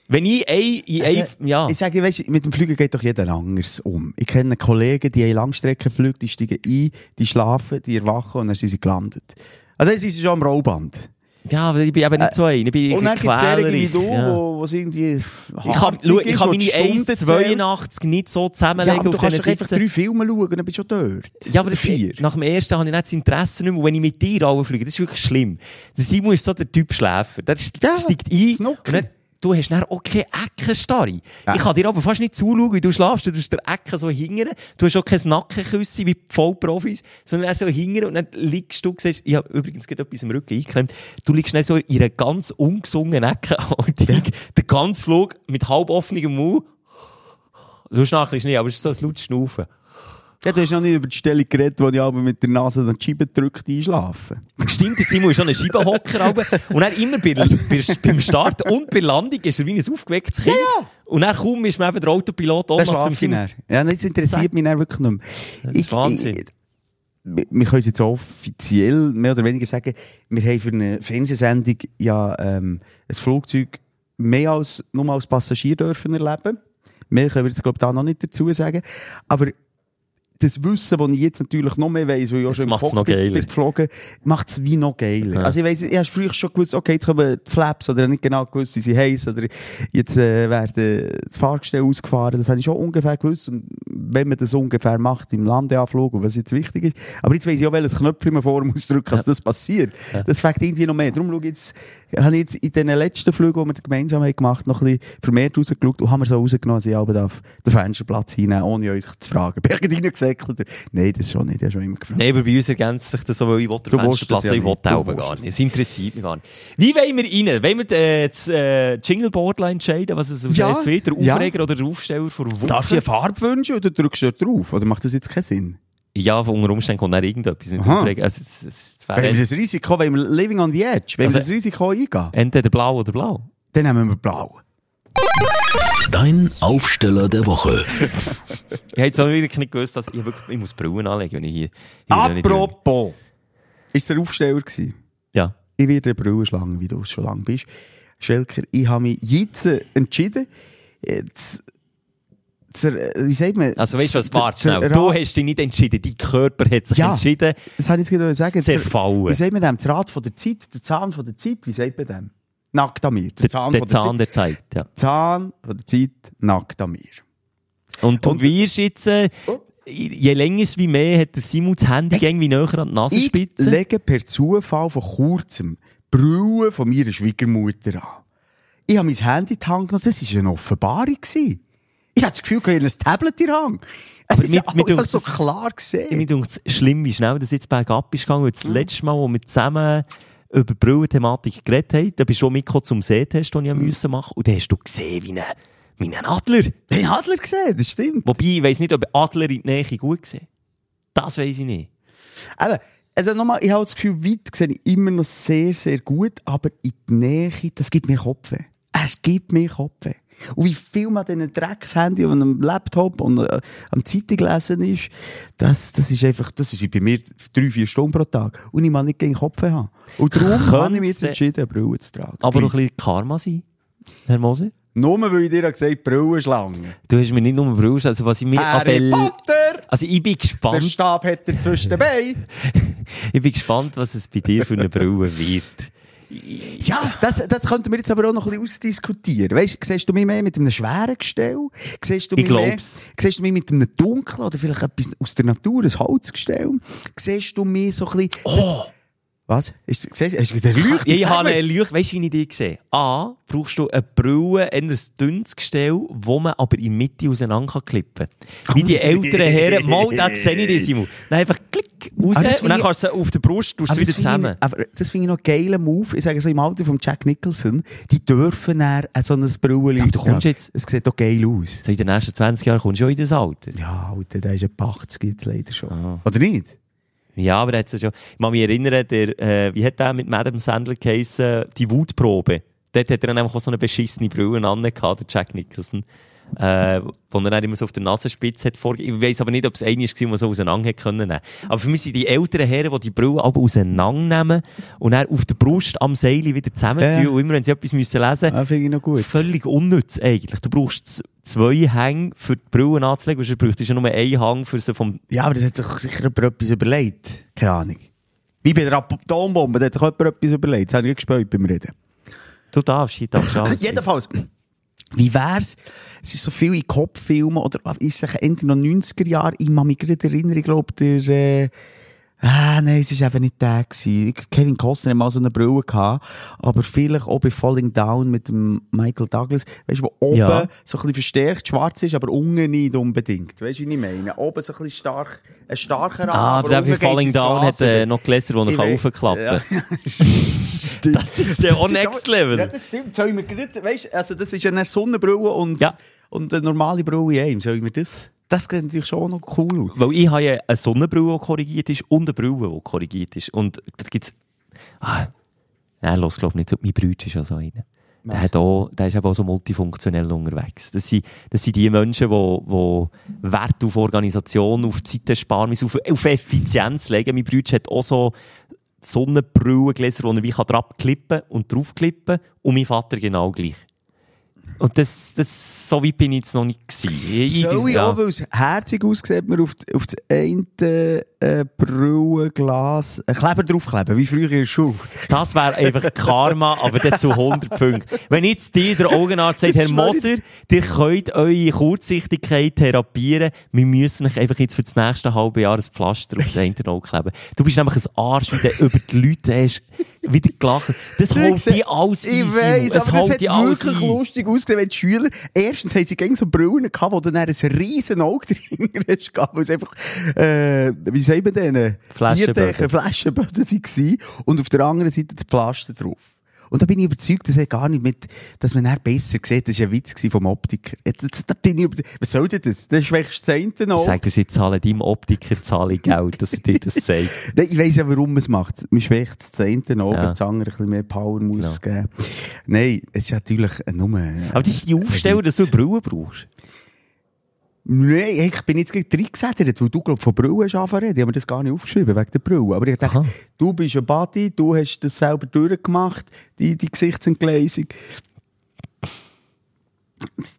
wenn ich ein, in ein, Also, ja. Ich sage, weißt, mit dem Flügen geht doch jeder anders um. Ich kenne Kollegen, die haben Langstreckenflüge, die steigen ein, die schlafen, die erwachen und dann sind sie gelandet. Also dann sind sie schon am Rollband. Ja, aber ich bin eben nicht so ein. Ich bin Und dann gibt es Serien wie du, ja. wo, es irgendwie Ich kann, schau, ich kann meine 1,82 nicht so ja, zusammenlegen du auf kannst diesen doch einfach drei Filme schauen, dann bist du schon dort. Ja, aber das vier. Nach dem ersten habe ich nicht das Interesse nicht mehr. Und wenn ich mit dir alle fliege, das ist wirklich schlimm. Der Simon ist so der Typ Schläfer. Der Ja, steigt ein und dann du hast dann auch keine Eckenstarre. Ich kann dir aber fast nicht zuschauen, wie du schlafst. Du tust der Ecke so hingern. Du hast auch kein Nackenküsse wie Vollprofis, sondern auch so hingern und dann liegst du, siehst, ich habe übrigens gerade etwas im Rücken eingeklemmt, du liegst dann so in einer ganz ungesungenen Ecke (laughs) und ich, der ganze Flug mit halb offenem Mund. Du schnarchst nicht, aber es ist so ein lautes Schnaufen. Ja, du hast noch nicht über die Stellung geredet, wo ich aber mit der Nase dann die Scheibe drückt einschlafen. Stimmt, der Simon ist schon ein Scheibenhocker. aber- und dann immer bei, bei, beim Start und bei der Landung ist er wie ein aufgewecktes Kind. Und dann kaum ist man eben der Autopilot noch beim ich Simon. Ja, das interessiert mich dann wirklich nicht mehr. ist Wahnsinn. Ich, wir wir können es jetzt offiziell mehr oder weniger sagen, wir haben für eine Fernsehsendung ja ähm, ein Flugzeug mehr als nur als Passagier dürfen erleben. Mehr können wir jetzt, glaube ich, da noch nicht dazu sagen. Aber das Wissen, das ich jetzt natürlich noch mehr weiss, weil ich auch schon macht's noch Cockpit geiler. bin geflogen, macht es wie noch geiler. Also ich weiss, ich habe früher schon gewusst, okay, jetzt kommen die Flaps, oder nicht genau gewusst, wie sie heissen, oder jetzt äh, werden das Fahrgestell ausgefahren, das habe ich schon ungefähr gewusst. Und wenn man das ungefähr macht im Landeanflug und was jetzt wichtig ist. Aber jetzt weiss ich auch, welches Knöpfchen man vor (laughs) muss drücken, dass das passiert. Das fängt irgendwie noch mehr. Darum schaue ich jetzt, habe ich jetzt in den letzten Flügen, die wir gemeinsam haben gemacht, noch ein bisschen vermehrt rausgeschaut und haben wir so rausgenommen, dass ich aber darf den Fensterplatz hinnehmen, ohne euch zu fragen. Bin ich reingesäckelt? Nein, das schon nicht, ich habe schon immer gefragt. Nein, aber bei uns ergänzt sich das so, weil ich will den Fensterplatz, ja ich will. Du auch gar nicht. Es interessiert mich gar nicht. Wie wollen wir rein? Wollen wir äh, das äh, Jingleboardline entscheiden, was es Ja, ja, wird? Der ja. Aufreger oder der Aufsteller vor Woche? Darf ich eine Farbe wünschen oder drückst du drauf? Oder macht das jetzt keinen Sinn? Ja, unter Umständen kommt dann irgendetwas. Nicht Aha. Aufreger. Also, es, es, es Wenn wir das Risiko, wenn wir living on the edge, wenn wir Also- das Risiko eingehen, entweder blau oder blau. dann nehmen wir blau. Dein Aufsteller der Woche. (laughs) Ich hätte auch wirklich nicht gewusst, dass ich wirklich, ich muss Brillen anlegen, wenn ich hier, nicht Apropos, ist der Aufsteller gewesen? Ja. Ich werde eine Brillenschlange, wie du es schon lange bist. Schelker, ich habe mich jetzt entschieden, jetzt, zur, äh, wie sagt man? Also weißt du was, warte schnell. Du hast dich nicht entschieden, dein Körper hat sich Ja. entschieden. Das habe ich jetzt gerade sagen. zu zerfallen. Wie sagt man dem? Das Rad von der Zeit, der Zahn von der Zeit, wie sagt man dem? Nackt an mir. Der, Zahn der der Zahn der Zeit, ja. Zeit. Zahn von der Zeit, nackt an mir. Und du Und- wirst jetzt, äh, je länger es wie mehr, hat der Simon das Handy irgendwie näher an die Ich Nasenspitze. lege per Zufall von kurzem Brille von meiner Schwiegermutter an. Ich habe mein Handy in die Hand genommen, das war eine Offenbarung. gewesen. Ich hatte das Gefühl, ich habe ein Tablet in der Hand. Aber mit- ist mit uns- so klar gesehen. Mir denkt es schlimm, wie schnell das jetzt bergab ist gegangen. weil Mhm. Das letzte Mal, wo wir zusammen über Brillenthematik geredet haben, da bist du auch mitgekommen zum Sehtest, den ich Mhm. machen Und da hast du gesehen, wie ein, wie ein Adler. Den Adler gesehen, das stimmt. Wobei, ich weiss nicht, ob Adler in die Nähe gut gesehen Das weiss ich nicht. Aber, also nochmal, ich habe das Gefühl, weit sehe ich immer noch sehr, sehr gut, aber in die Nähe, das gibt mir Kopfweh. Es gibt mir Kopfweh. Und wie viel man an diesen Dreckshandy und am Laptop und äh, am Zeitung lesen ist, das, das ist einfach, das ist bei mir drei, vier Stunden pro Tag. Und ich mag nicht gegen Kopfweh haben. Und darum habe ich mich jetzt entschieden, eine Brille zu tragen. Aber noch ein bisschen Karma sein, Herr Mose. Nur weil ich dir gesagt habe, Brillenschlange. Du hast mir nicht nur Brille, also was ich mir Harry Potter! Also ich bin Der gespannt, Stab hat er zwischen den (laughs) Beinen. ich bin gespannt, was es bei dir für eine Brille wird. Ja, das, das könnten wir jetzt aber auch noch ein bisschen ausdiskutieren. Weißt, siehst du mich mehr mit einem schweren Gestell? Siehst du Ich mich mehr, glaub's. siehst du mich mit einem dunklen oder vielleicht etwas aus der Natur, ein Holzgestell? Siehst du mich so ein bisschen... Oh! Was? Ist, siehst, hast du den Leucht? Ich habe eine Leuchte, weißt du, wie ich die sehe? A, brauchst du eine Brille, ein dünnes Gestell, wo man aber in der Mitte auseinander kann klippen kann. Wie die (laughs) älteren Herren, mal, das sehe ich dich, Simon. Dann einfach raus, Ah, und dann kannst du sie auf der Brust, tust wieder finde ich- zusammen. Aber das finde ich noch einen geilen Move. Ich sage so im Alter von Jack Nicholson, die dürfen dann so ein Brille aber du kommst jetzt- Es sieht doch geil aus. So in den nächsten 20 Jahren kommst du schon in das Alter. Ja, Alter, der ist ein 80, gibt's leider schon. Ah. Oder nicht? Ja, aber er es schon. Ich kann mich erinnern, der, äh, wie hat der mit Madame Sandler geheissen, die Wutprobe. Dort hat er dann einfach auch so eine beschissene Brille an, der Jack Nicholson. Äh, wo er dann immer so auf der Nasenspitze hat vorge... Ich weiss aber nicht, ob es einer war, der so auseinander hätte können. Aber für mich sind die älteren Herren, die die Brille aber auseinandernehmen und dann auf der Brust am Seil wieder zusammentun Ja. und immer, wenn sie etwas müssen lesen Ja, noch gut. Völlig unnütz eigentlich. Du brauchst zwei Hänge für die Brille anzulegen, weil du bräuchtest ja nur einen Hang für sie vom Ja, aber das hat sich sicher jemand etwas überlegt. Keine Ahnung. Wie bei der Atombombe, da hat sich jemand etwas überlegt. Das habe ich gespäut beim Reden. Du darfst, ich darf. (coughs) Jedenfalls, wie wär's? Es ist so viel in Kopffilmen oder ist es Ende noch 90er Jahre? Ich kann mich gerade erinnern, ich glaube, der, äh, Ah, nein, es war eben nicht der. Gewesen. Kevin Costner hat mal so eine Brille gehabt, aber vielleicht auch bei Falling Down mit dem Michael Douglas, weißt du, wo oben Ja. so ein bisschen verstärkt schwarz ist, aber unten nicht unbedingt. Weißt du, wie ich meine? Oben so ein bisschen stark, ein starker Ah, aber der geht's Falling Down hat äh, noch Gläser, die er Ich kann aufklappen Ja. (laughs) Das ist der ist Next Level. Ja, das stimmt. Sollen wir gerade, weißt, also das ist eine Sonnenbrille und, Ja. und eine normale Brille in einem. Sollen wir das? Das sieht natürlich schon noch cool aus. Weil ich habe ja eine Sonnenbrille, die korrigiert ist, und eine Brille, die korrigiert ist. Und da gibt's, ah, nein, los, glaub nicht. Mein Bruder ist ja so einer. Der, hat auch, der ist eben auch so multifunktionell unterwegs. Das sind, das sind die Menschen, die, die Wert auf Organisation, auf Zeitersparnis, auf, auf Effizienz legen. Mein Bruder hat auch so Sonnenbrillengläser, die er wie kann drauf klippen und draufklippen Und mein Vater genau gleich. Und das, das, so weit bin ich jetzt noch nicht gewesen. Ich- Soll ich ja. auch, weil es herzig aussieht, mir auf, die- auf das eine äh, Brillenglas einen Kleber draufkleben, wie früher in der Schule. Das wäre einfach Karma, aber dann zu 100 Punkten. Wenn jetzt dir der Augenarzt sagt, Herr ich- Moser, ihr könnt eure Kurzsichtigkeit therapieren, wir müssen euch einfach jetzt für das nächste halbe Jahr ein Pflaster auf eine Auge kleben. Du bist nämlich ein Arsch, wie du über die Leute hast wieder gelacht. Das holt die alles Ich ein, weiss, Simon. Es aber das hat wirklich ein. lustig ausgesehen, wenn die Schüler, erstens haben sie gegen so Brillen gehabt, wo dann ein riesen Auge (laughs) dahinter ist, weil es einfach, äh, wie sagt man denn? Flaschenböden. Bierdecken, Flaschenböden waren. Und auf der anderen Seite das Pflaster drauf. Und da bin ich überzeugt, das hat gar nicht mit, dass man dann besser sieht. Das war ein Witz vom Optiker. Ja, Da, bin ich über, was soll denn das? Das schwächst das eine noch. Sag das jetzt, zahle deinem Optiker zahle Geld, dass er dir das (laughs) sagt. Nein, ich weiss ja, warum man es macht. Man schwächt das eine Ja. dass das andere ein bisschen mehr Power muss geben. Nein, es ist natürlich nur... Aber das ist die Aufstellung, dass du Brille brauchst. Nein, ich bin jetzt gleich reingesättert, weil du, glaub, von Brille hast angefangen. Die haben mir das gar nicht aufgeschrieben, wegen der Brille. Aber ich dachte, Aha. du bist ein Buddy, du hast das selber durchgemacht, die, die Gesichtsentgleisung.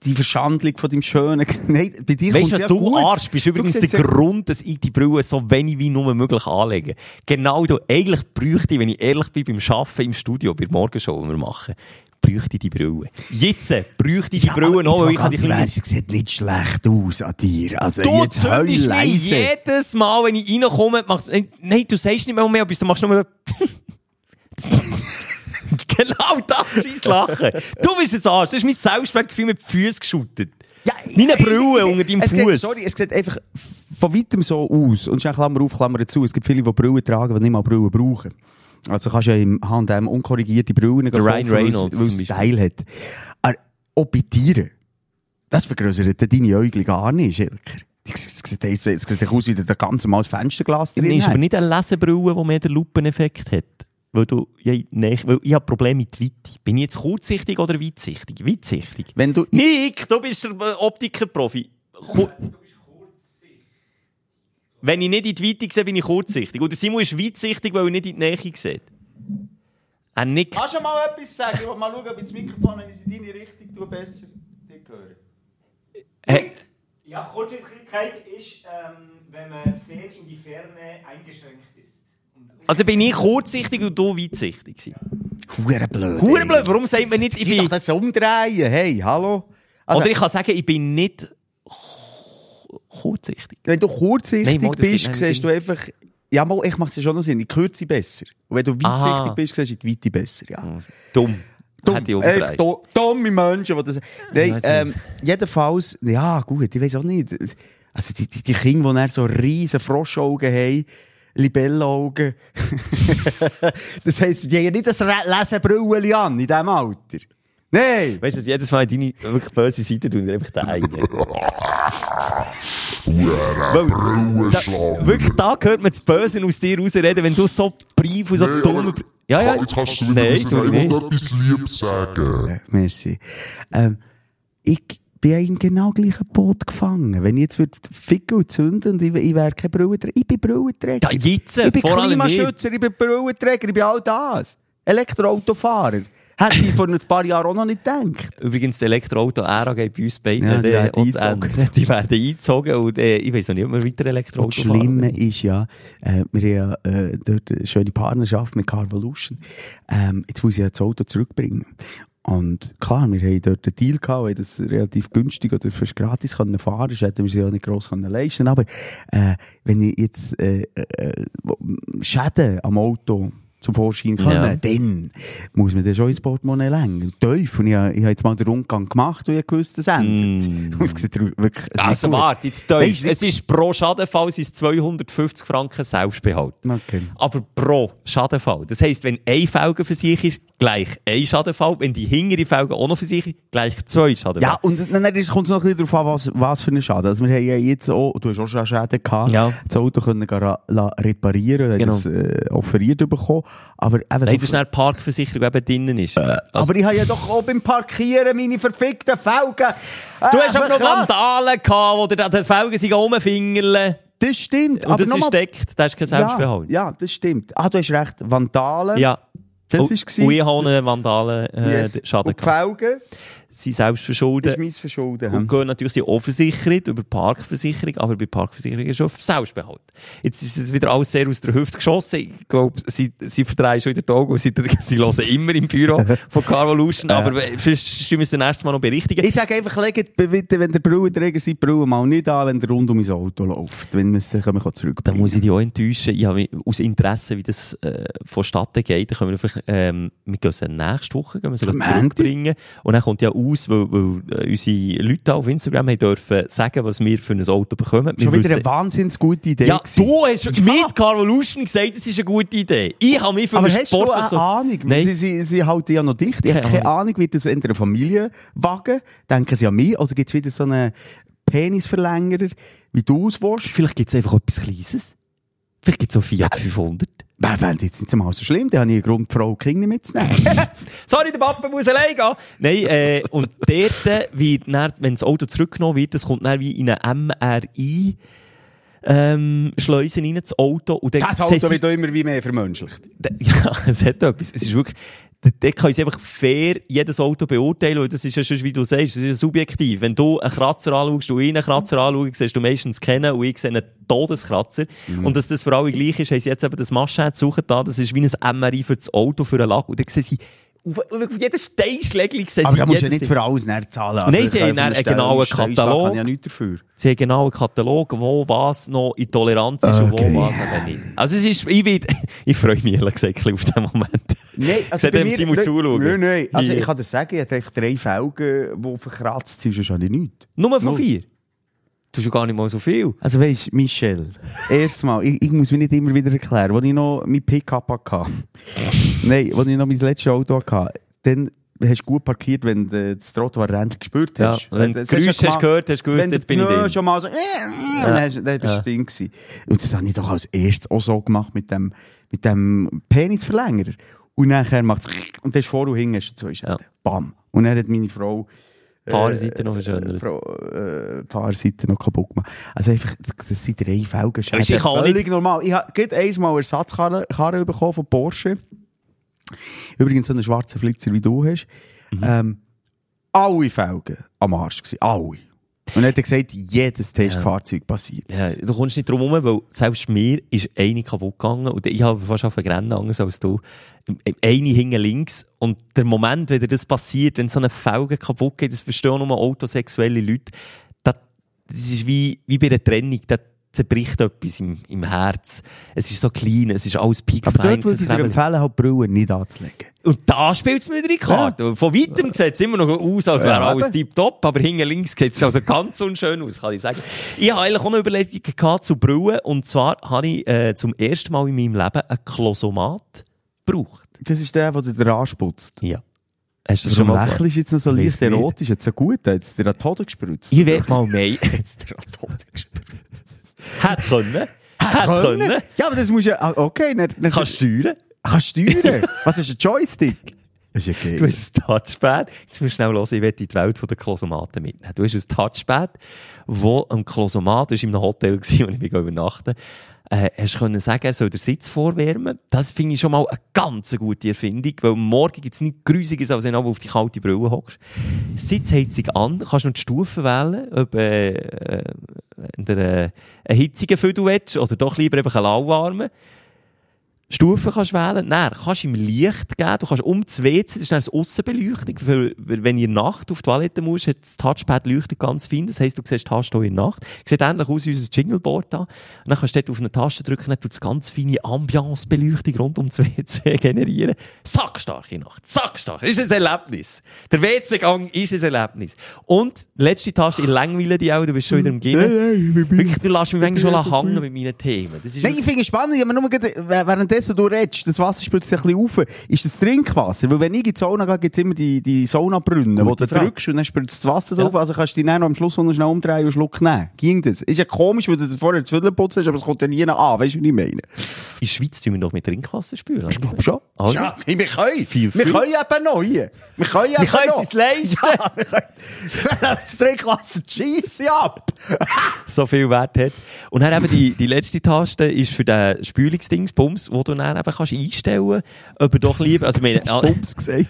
Die Verschandlung von deinem schönen... (laughs) Nein, bei dir Weißt was du gut. Arsch bist? Übrigens der Grund, dass ich die Brille so wenig wie nur möglich anlege. Genau du, eigentlich bräuchte ich, wenn ich ehrlich bin, beim Arbeiten im Studio, bei der Morgenshow, die wir machen, bräuchte die Brille. Jetzt äh, bräuchte ich die Brille noch, weil ich habe die. Sie sieht nicht schlecht aus an dir. Also, Du jetzt zündest mich jedes Mal, wenn ich reinkomme, machst nein, du sagst nicht mehr mehr du machst nur (laughs) Genau das ist Lachen. Du bist ein Arsch, das ist mein Selbstwertgefühl mit den Füßen geschüttet. Ja, Meine Brille unter deinem Fuß. Sorry, es sieht einfach von weitem so aus. Und schnell Klammer auf, Klammer zu. Es gibt viele, die Brille tragen, die nicht mal Brille brauchen. Also kannst du ja im H&M unkorrigierte Brillen Ryan kaufen, es- Reynolds weil es Style hat. Aber auch bei Tieren. Das vergrößert deine Äugel gar nicht, Schilker. Es sieht, aus, wie da ganz normales Fensterglas drin ist aber nicht eine Lesebrille, die mehr den Lupeneffekt hat. Weil du, ja, nein, weil ich habe Probleme mit Weite. Bin ich jetzt kurzsichtig oder weitsichtig? Weitsichtig. Wenn du, Nick, du bist der äh, Optikerprofi. Ku Wenn ich nicht in die Weite sehe, bin ich kurzsichtig. Und der Simon ist weitsichtig, weil er nicht in die Nähe sieht. Er nickt. Kannst du mal etwas sagen? Ich will mal schauen, ob ich das Mikrofon, wenn ich es in deine Richtung tue, besser dich höre. Hey, Ja, Kurzsichtigkeit ist, ähm, wenn man sehr in die Ferne eingeschränkt ist. Und also bin ich kurzsichtig und du weitsichtig. gewesen. Hure blöd. Hure ey. blöd, warum sagt man nicht, ich bin... doch das umdrehen. Hey, hallo? Also, Oder ich kann sagen, ich bin nicht kurzsichtig. wenn du kurzsichtig Nein, bist, siehst du einfach... Ja, mal, ich mache es ja schon noch Sinn. Ich kürze besser. Und wenn du weitsichtig Aha. bist, siehst du die Weite besser. Ja. Dumm. Dumm, ich echt do- dumme Menschen, die das... Nein, ähm, jedenfalls... Ja, gut, ich weiß auch nicht. Also die, die, die Kinder, die so riesen Froschaugen haben, Libellenaugen. (laughs) das heisst, die haben ja nicht das Lesebrüllen an in diesem Alter. Nein! Weißt du, jedes Mal deine wirklich böse Seite tun, einfach den einen. (laughs) Weil, da, wirklich, da hört man das Böse aus dir rausreden, wenn du so Brief und so Nee, dumm... aber- Ja, ja. Jetzt kannst du wieder Nein, ich ich will nicht. etwas Liebes sagen. Merci. Ähm, ich bin ja im genau gleichen Boot gefangen. Wenn ich jetzt würde ficken und zünden und ich, ich wäre kein Brillenträger. Ich bin Brillenträger. Ja, jetzt, ich bin. Klimaschützer, ich bin Brillenträger, ich bin all das. Elektroautofahrer. Hätte ich vor ein paar Jahren auch noch nicht gedacht. Übrigens, das Elektroauto Ära geht bei uns beiden Ja, die äh, werden eingezogen. (laughs) Die werden eingezogen und äh, ich weiß noch nicht, ob wir weiter Elektroauto das Schlimme ist ja, äh, wir haben ja äh, dort eine schöne Partnerschaft mit Carvolution. Ähm, jetzt muss ich ja das Auto zurückbringen. Und klar, wir haben dort einen Deal gehabt, weil das relativ günstig oder fast gratis können fahren Das hätten wir sie auch nicht gross können leisten Aber, äh, wenn ich jetzt, äh, äh, Schäden am Auto zum Vorschein kommen, Ja. dann muss man dann schon ins Portemonnaie lenken. Tief. Und ich, habe- ich habe jetzt mal den Rundgang gemacht, und ich gewusst, (laughs) das endet. Mm. Es sieht wirklich, es ist Also warte, jetzt tief. Es ist pro Schadenfall sind es 250 Franken Selbstbehalt. Okay. Aber pro Schadenfall. Das heisst, wenn ein Felge für sich ist, gleich ein Schadenfall. Wenn die hintere Felge auch noch für sich ist, gleich zwei Schadenfall. Ja, und dann kommt es noch ein bisschen darauf an, was, was für einen Schaden. Also wir haben ja jetzt auch, du hast auch schon Schäden gehabt, Ja. das Auto können reparieren, Genau. das äh, offeriert bekommen. Aber eben Nein, so das ist eine Parkversicherung, die eben drinnen ist. Also, aber ich habe ja doch auch beim Parkieren meine verfickten Felgen. du hast aber noch klar. Vandalen gehabt, wo dir an den Felgen sind rumfingerle. Das stimmt. Und aber das ist deckt, das ist kein Selbstbehalt. Ja, ja, das stimmt. Ah, du hast recht. Vandalen. Ja. Das Und- ist Und ich habe einen Vandalen äh, Yes. Die gehabt. Felgen, Sie selbst das verschuldet. ist mein Verschulden. Und gehen natürlich auch versichert über Parkversicherung, aber bei Parkversicherung ist schon Selbstbehalt. Jetzt ist es wieder alles sehr aus der Hüfte geschossen. Ich glaube, sie, sie verdrehen schon wieder die Augen und sie, (laughs) sie hören immer im Büro von Carvolution, aber vielleicht stimmen wir es das nächste Mal noch berichtigen. Ich sage einfach, legt bitte, wenn der Brillenträger seid, Brille mal nicht an, wenn der rund um mein Auto läuft. Wenn wir es dann können wir Da zurückbringen. muss ich dich auch enttäuschen. Ich habe aus Interesse, wie das äh, vonstatten geht, dann können wir vielleicht, ähm, wir gehen sie nächste Woche gehen wir sie Am zurückbringen. Und dann kommt ja aus, weil, weil äh, unsere Leute auf Instagram haben dürfen sagen, was wir für ein Auto bekommen. Wir Schon wieder wissen- eine wahnsinnig gute Idee. Ja, gewesen. du hast mit Carvolution gesagt, das ist eine gute Idee. Ich habe mich für Aber einen hast du Sport eine so... Ahnung? Nein. Sie, sie, sie halten ja noch dicht. Ich habe Keine keine Ahnung, wird das entweder ein Familienwagen, denken sie an mich, oder gibt es wieder so einen Penisverlängerer, wie du es willst? Vielleicht gibt es einfach etwas Kleines. Vielleicht gibt es auch Fiat 500. Wäre wär jetzt nicht einmal so schlimm, dann habe ich einen Grund, die Frau die Kinder mitzunehmen. (laughs) (laughs) Sorry, der Papa muss allein gehen. Nein, äh, und dort wird, dann, wenn das Auto zurückgenommen wird, das kommt dann wie in eine MRI, ähm, Schleusen rein, das Auto. Und dann das Auto wird auch immer wie mehr vermenschlicht. (laughs) Ja, es hat etwas. Es ist wirklich, da kann ich einfach fair jedes Auto beurteilen, weil das ist ja schon, wie du sagst, das ist ja subjektiv. Wenn du einen Kratzer anschaust und einen Kratzer anschaust, siehst du meistens kennen und ich sehe einen Todeskratzer. Mhm. Und dass das für alle gleich ist, haben sie jetzt eben das Maschine gesucht da, das ist wie ein MRI für das Auto, für einen Lack. Und dann sehen sie, jeder Steinschlägli sehen Aber da musst du ja jedes nicht für alles näher zahlen. Also Nein, sie haben einen genauen Katalog. ja. Sie haben genau einen Katalog, wo was noch in Toleranz ist Okay. und wo was eben nicht. Also es ist, ich, bin, ich freue mich ehrlich gesagt auf den Moment. Nein, Seht bei mir- Simon zuschauen. Nein, nein. Also ich kann dir sagen, ich habe einfach drei Felgen, die verkratzt sind, sonst habe ich nichts. Nur von vier? Du hast ja gar nicht mal so viel. Also weisst, Michel, (laughs) erstes Mal, ich, ich muss mir nicht immer wieder erklären, als ich noch mein Pickup hatte, nein, als ich noch mein letztes Auto hatte, dann hast du gut parkiert, wenn du das Trottoir endlich gespürt Ja, hast. wenn du Das Geräusche ja hast gemacht- gehört, hast du gewusst, jetzt bin ich drin. schon mal so, äh, äh, dann, hast, dann bist du Ja. drin. Und das habe ich doch als erstes auch so gemacht mit dem, mit dem Penisverlängerer. Und nachher macht es, und dann ist vor und hinten hast du zwei Schäden. Ja. Bam. Und dann hat meine Frau, Die Fahrerseite noch verschönert. Äh, die Fahrerseite noch kaputt gemacht. Also einfach, das sind drei Felgenschäden. Auch Völlig normal. Ich habe gerade einmal eine Ersatzkarre Karre bekommen von Porsche. Übrigens so einen schwarzen Flitzer, wie du hast. Mhm. Ähm, alle Felgen am Arsch gewesen. Alle. Und er hat gesagt, jedes Testfahrzeug passiert. Ja, du kommst nicht drum herum, weil selbst mir ist eine kaputt gegangen und ich habe fast auf Rennen anders als du. Eine hinten links und der Moment, wenn das passiert, wenn so eine Felge kaputt geht, das verstehen nur autosexuelle Leute, das, das ist wie, wie bei einer Trennung, da zerbricht etwas im, im Herz. Es ist so klein, es ist alles Aber piekfein. dort würde ich dir empfehlen, halt Brille nicht anzulegen. Und da spielt es mir wieder die Karte. Von weitem sieht es immer noch aus, als wäre Ja, alles tiptop, aber hinten links sieht es also ganz unschön aus, kann ich sagen. Ich habe eigentlich auch eine Überlegung gehabt zu Brühen, und zwar habe ich äh, zum ersten Mal in meinem Leben einen Klosomat gebraucht. Das ist der, der dir den Arsch putzt. Ja. Hast du schon mal lächelst jetzt noch so leicht erotisch? Jetzt so gut, hat dir an Hoden gespritzt. Ich werde mal mehr. Jetzt der Tod gespürt. Hätte können. Hätte können. Ja, aber das musst du ja, ah, okay, dann, dann Kannst steuern. kannst du steuern. Was ist ein Joystick? Das ist okay. Du hast ein Touchpad. Jetzt musst du schnell hören, ich werde die Welt der Klosomaten mitnehmen. Du hast ein Touchpad, wo am Klosomat, das war in einem Hotel, wo ich mich übernachten äh, hast können sagen, er soll den Sitz vorwärmen. Das finde ich schon mal eine ganz gute Erfindung, weil morgen gibt es nichts Grusiges, als wenn du auf die kalte Brille hockst. Sitzheizung an, kannst noch die Stufen wählen, ob äh, äh, du äh, einen hitzigen Füdel willst oder doch lieber einfach einen lauwarmen. Stufen kannst wählen. Nein, kannst ihm Licht geben. Du kannst um das WC, das ist dann eine Aussenbeleuchtung. Für, wenn ihr Nacht auf die Toilette musst, hat das Touchpad leuchtet ganz fein. Das heisst, du siehst die Taste auch in der Nacht. Sieht ähnlich aus wie unser Jingleboard da. Und dann kannst du dort auf eine Taste drücken, dann tut ganz feine Ambiance-Beleuchtung rund um das WC (laughs) generieren. Sackstarke Nacht. Sackstark. Ist ein Erlebnis. Der WC-Gang ist ein Erlebnis. Und, letzte Taste, ich langweile dich auch, du bist schon wieder im Gimmen. Wirklich, du lässt mich manchmal schon hängen mit meinen Themen. Das ist Nein, ich finde es spannend, ich habe nur gedacht, währenddessen du redest, das Wasser spritzt sich ein bisschen auf. Ist das Trinkwasser? Weil wenn ich in die Sauna gehe, gibt es immer die, die Saunabrunnen, wo du Frage. drückst und dann spritzt das Wasser Ja. auf. Also kannst du dich dann noch am Schluss noch schnell umdrehen und einen Schluck nehmen. Ging das? Ist ja komisch, weil du vorher Zwiebeln putzt hast, aber es kommt ja nie an. Weißt du, was ich meine? In der Schweiz tun wir doch mit Trinkwasser spülen. Ich glaube schon. Also, Ja, wir können. Viel, wir viel. können eben hier. Wir können eben Wir können noch. es leisten. Ja, wir können. (laughs) das Trinkwasser schießt ab. so viel Wert hat Und dann eben die, die letzte Taste ist für den Spülungsdingsbums, wo du dann eben kannst einstellen, ob er doch lieber, also gesagt.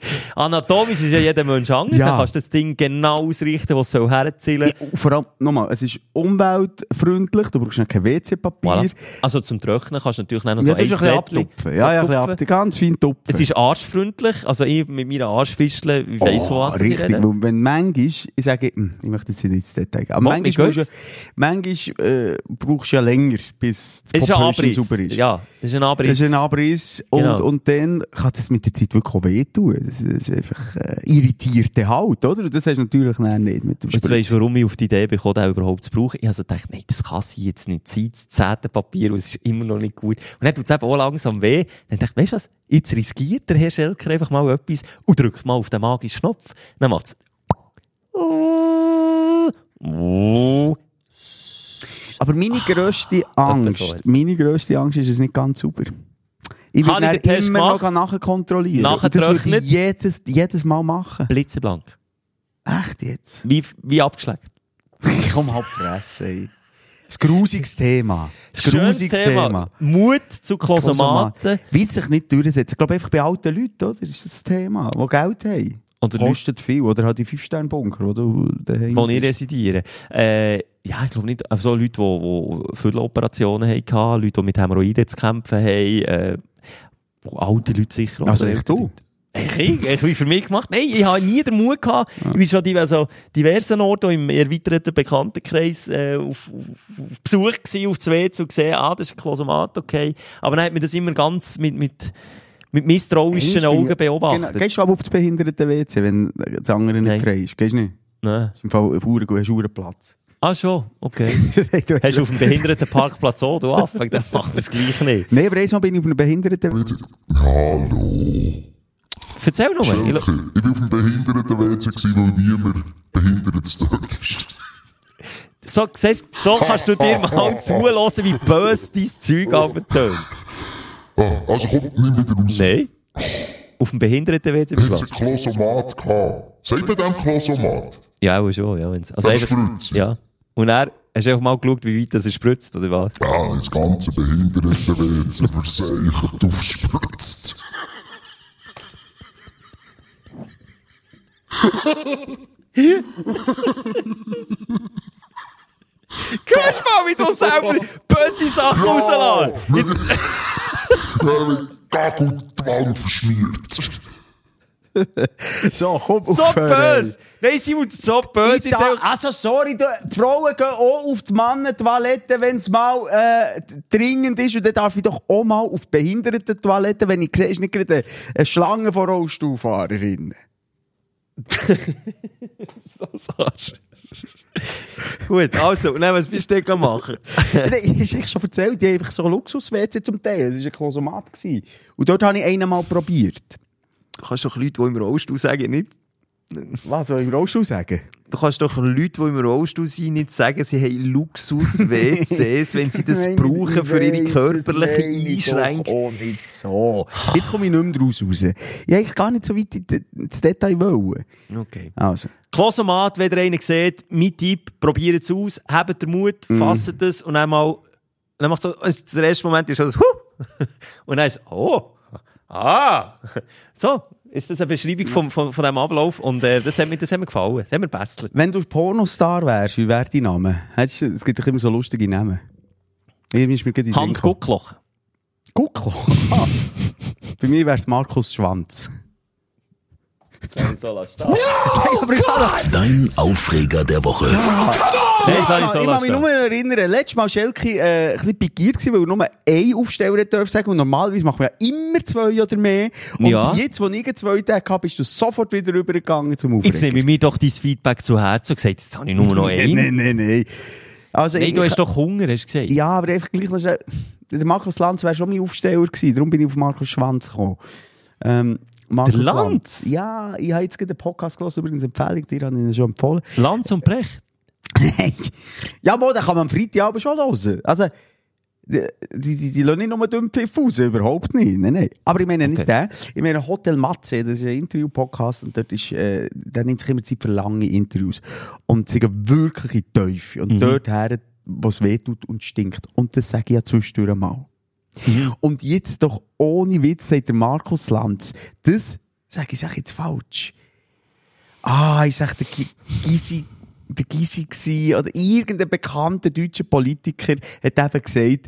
(laughs) anatomisch ist ja jeder Mensch anders, Ja. dann kannst du das Ding genau ausrichten, was soll herzielen. Ja, vor allem, nochmal, es ist umweltfreundlich, du brauchst kein WC-Papier. Voilà. Also zum Trocknen kannst du natürlich noch so Ja, ein bisschen abtupfen. Ja, ja, ein bisschen. Ganz fein tupfen. Es ist arschfreundlich, also ich mit meiner Arschfischle, ich weiss, Oh, was ich richtig, weil wenn manchmal, ich sage, hm, ich möchte jetzt nicht ins Detail gehen, aber Mach, manchmal, geht's? du, manchmal äh, brauchst du ja länger, bis das Es ist ein Popöchen Abriss. sauber ist. Ja, es ist ein Abriss. Das ist ein Abriss und, Genau. und dann kann das mit der Zeit wirklich auch wehtun. Das, ist einfach äh, irritierte Haut, oder? Und das hast du natürlich nicht mit dem Spritz. weisst du, warum ich auf die Idee bekomme, den überhaupt zu brauchen. Ich habe so gedacht, nein, das kann sie jetzt nicht sein, das zehnte Papier, und es ist immer noch nicht gut. Und dann tut es eben auch langsam weh. Dann dachte ich, weißt du was, jetzt riskiert der Herr Schelker einfach mal etwas und drückt mal auf den magischen Knopf. Dann macht es. Aber meine grösste Angst, meine grösste Angst ist es nicht ganz sauber. Ich Habe ich den Test immer noch gemacht? nachkontrollieren. Das würde Nachgetrocknet? ich jedes, jedes Mal machen. Blitzeblank. Echt jetzt? Wie, wie abgeschlagen. Ich (laughs) komm halt fressen, ey. Das grusiges Thema. Das grusiges Thema. Mut zu Klosomaten. Will sich nicht durchsetzen. Ich glaube einfach bei alten Leuten, oder? Ist das Thema. Die Geld haben. Oder Leute, Kostet viel. Oder halt die 5-Sterne-Bunker, wo du daheim wo ich residiere. Äh, ja, ich glaube nicht, also so Leute, die, die viele Operationen hatten, Leute, die mit Hämorrhoiden zu kämpfen haben, äh, wo alte Leute sicher. Also oder echt du? Ich, ich, ich bin für mich gemacht. Nein, ich habe nie den Mut gehabt. Ich bin schon diver- also diversen Orten im erweiterten Bekanntenkreis äh, auf, auf, Besuch gewesen, auf das WC und gesehen, ah, das ist ein Klosomat, okay. Aber dann hat mir das immer ganz mit, mit, mit misstrauischen bin Augen beobachtet. Genau. Gehst du aber auf das behinderte WC, wenn das andere nicht Nein. frei ist? Gehst du nicht? Nein. Im Fall, auf Uhr, hast du einen Platz. Ah, schon, okay. (laughs) du Hast du auf dem Behindertenparkplatz auch, du Affe? Dann machen wir es gleich nicht. Nein, aber einmal bin ich auf einem behinderten. Hallo. Erzähl nur. Ich, Schelke, ich war auf dem Behinderten-WC, weil niemand behindert dort ist. so, siehst, so kannst du dir mal (laughs) zulassen, wie böse dein Zeug abtönt. Ah, also komm, nimm wieder raus. Nein. Auf dem Behinderten-WC bist du ein Klosomat gehabt? Sagt man dem Klosomat? Ja, auch schon. Ja, wenn's, also Das einfach, ja. Und er hast du einfach mal geschaut, wie weit das er spritzt, oder was? Ja, das ganze Behinderten-WC verseichert aufspritzt. Hörst mal, wie du selber böse Sachen rauslässt? mit, ja, mit Gagel die Wand verschmiert. (laughs) So, komm, So böse! Nein, Simon, so böse! Da, also, sorry, du, die Frauen gehen auch auf die Mannentoilette, wenn es mal äh, dringend ist. Und dann darf ich doch auch mal auf die Behindertentoilette, wenn ich sehe, ist nicht gerade eine, Schlange von Rollstuhlfahrerinnen. (laughs) so sagst Gut, also, dann, was bist du denn machen? (laughs) Nein, ich habe schon erzählt, die haben einfach so Luxus-WC zum Teil. Es war ein Klosomat. Und dort habe ich einen mal probiert. Du kannst doch Leute, die im Rollstuhl sagen, nicht Was soll ich im Rollstuhl sagen? Du kannst doch Leute, die im Rollstuhl sind, nicht sagen, sie haben Luxus-WCs, (laughs) wenn sie das brauchen für ihre körperliche Einschränkung. auch nicht so. Jetzt komme ich nicht mehr draus raus. Ich eigentlich gar nicht so weit in- ins Detail wollen. Okay. Also. Klosomat, wenn ihr einen seht, mein Tipp, probiert es aus, habt den Mut, Mhm. fasst es und dann mal, dann macht so, der erste Moment ist so, das, huh! (laughs) und dann ist, oh, ah, (laughs) so, ist das eine Beschreibung von, von, von diesem Ablauf und äh, das, hat mir, das hat mir gefallen, das hat mir gebesselt. Wenn du Pornostar wärst, wie wäre dein Name? Hättest du- Es gibt doch immer so lustige Namen. Hans. Guckloch. Gucko. Ah. (laughs) Bei mir wäre es Markus Schwanz. Kann Dein Aufreger der Woche. Habe ich kann mich nur erinnern, letztes Mal Schelke äh, ein bisschen pikiert gewesen, weil er nur einen Aufsteller dürfen sagen und normalerweise machen wir ja immer zwei oder mehr. Und Ja. jetzt, wo ich einen zwei Tage hatte, bist du sofort wieder rübergegangen zum Aufregen. Jetzt nehme ich mir doch dein Feedback zu Herzen und gesagt, jetzt habe ich nur noch (laughs) einen. Nein, nein, nein. Also, Nein, ich- du hast doch Hunger, hast du gesagt. Ja, aber einfach gleich, der Markus Lanz wäre schon mein Aufsteller gewesen, darum bin ich auf Markus Schwanz gekommen. Ähm, Markus Der Lanz? Ja, ich habe jetzt gerade den Podcast gelesen, übrigens Empfehlung, dir habe ich ihn schon empfohlen. Lanz und Brecht. (laughs) ja, mo, den kann man am Freitagabend schon hören. Also, die, die, die, lassen nicht nur dumm Pfiff raus, überhaupt nicht. Nein, nein. Aber ich meine nicht den. Ich meine Hotel Matze, das ist ein Interview-Podcast und dort ist, äh, der nimmt sich immer Zeit für lange Interviews. Und sie gehen wirklich in die Teufel. Und dort her, wo es weh tut und stinkt. Und das sage ich ja zwischendurch mal. Und jetzt doch ohne Witz, sagt der Markus Lanz, das sage ich sag jetzt falsch. Ah, ich sag der Gysi, der Gysi gsi, oder irgendein bekannter deutscher Politiker hat eben gesagt,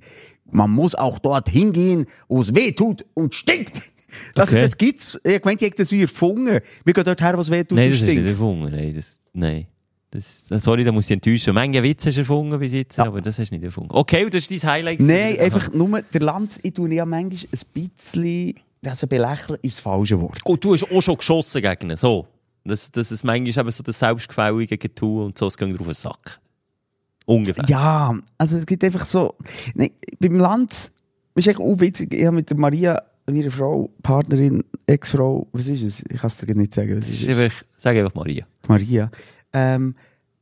man muss auch dort hingehen, wo es weh tut und stinkt. Das, Okay. das gibt's. Ich meinte, ich hätte das wie erfunden. Wir gehen dort her, wo es weh tut Nein, und das ist nicht stinkt. erfunden. Nein, das, nein. Das, das- sorry, da muss ich enttäuschen. Manche Witze hast du erfunden bis jetzt, aber das hast du nicht erfunden. Okay, und das ist dein Highlight. Nein, einfach nur, der Land, ich tue ja manchmal ein bisschen, also belächeln ist das falsche Wort. Gut, du hast auch schon geschossen gegen ihn, so. Das, das ist manchmal eben so das selbstgefällige Getue und so, es geht auf den Sack. Ungefähr. Ja, also es gibt einfach so, nee, beim Land, ist echt auch witzig, ich habe mit der Maria, meiner Frau, Partnerin, Ex-Frau, was ist es? Ich kann es dir nicht sagen, was Das ist ist es? einfach, sag einfach Maria. Maria, ähm,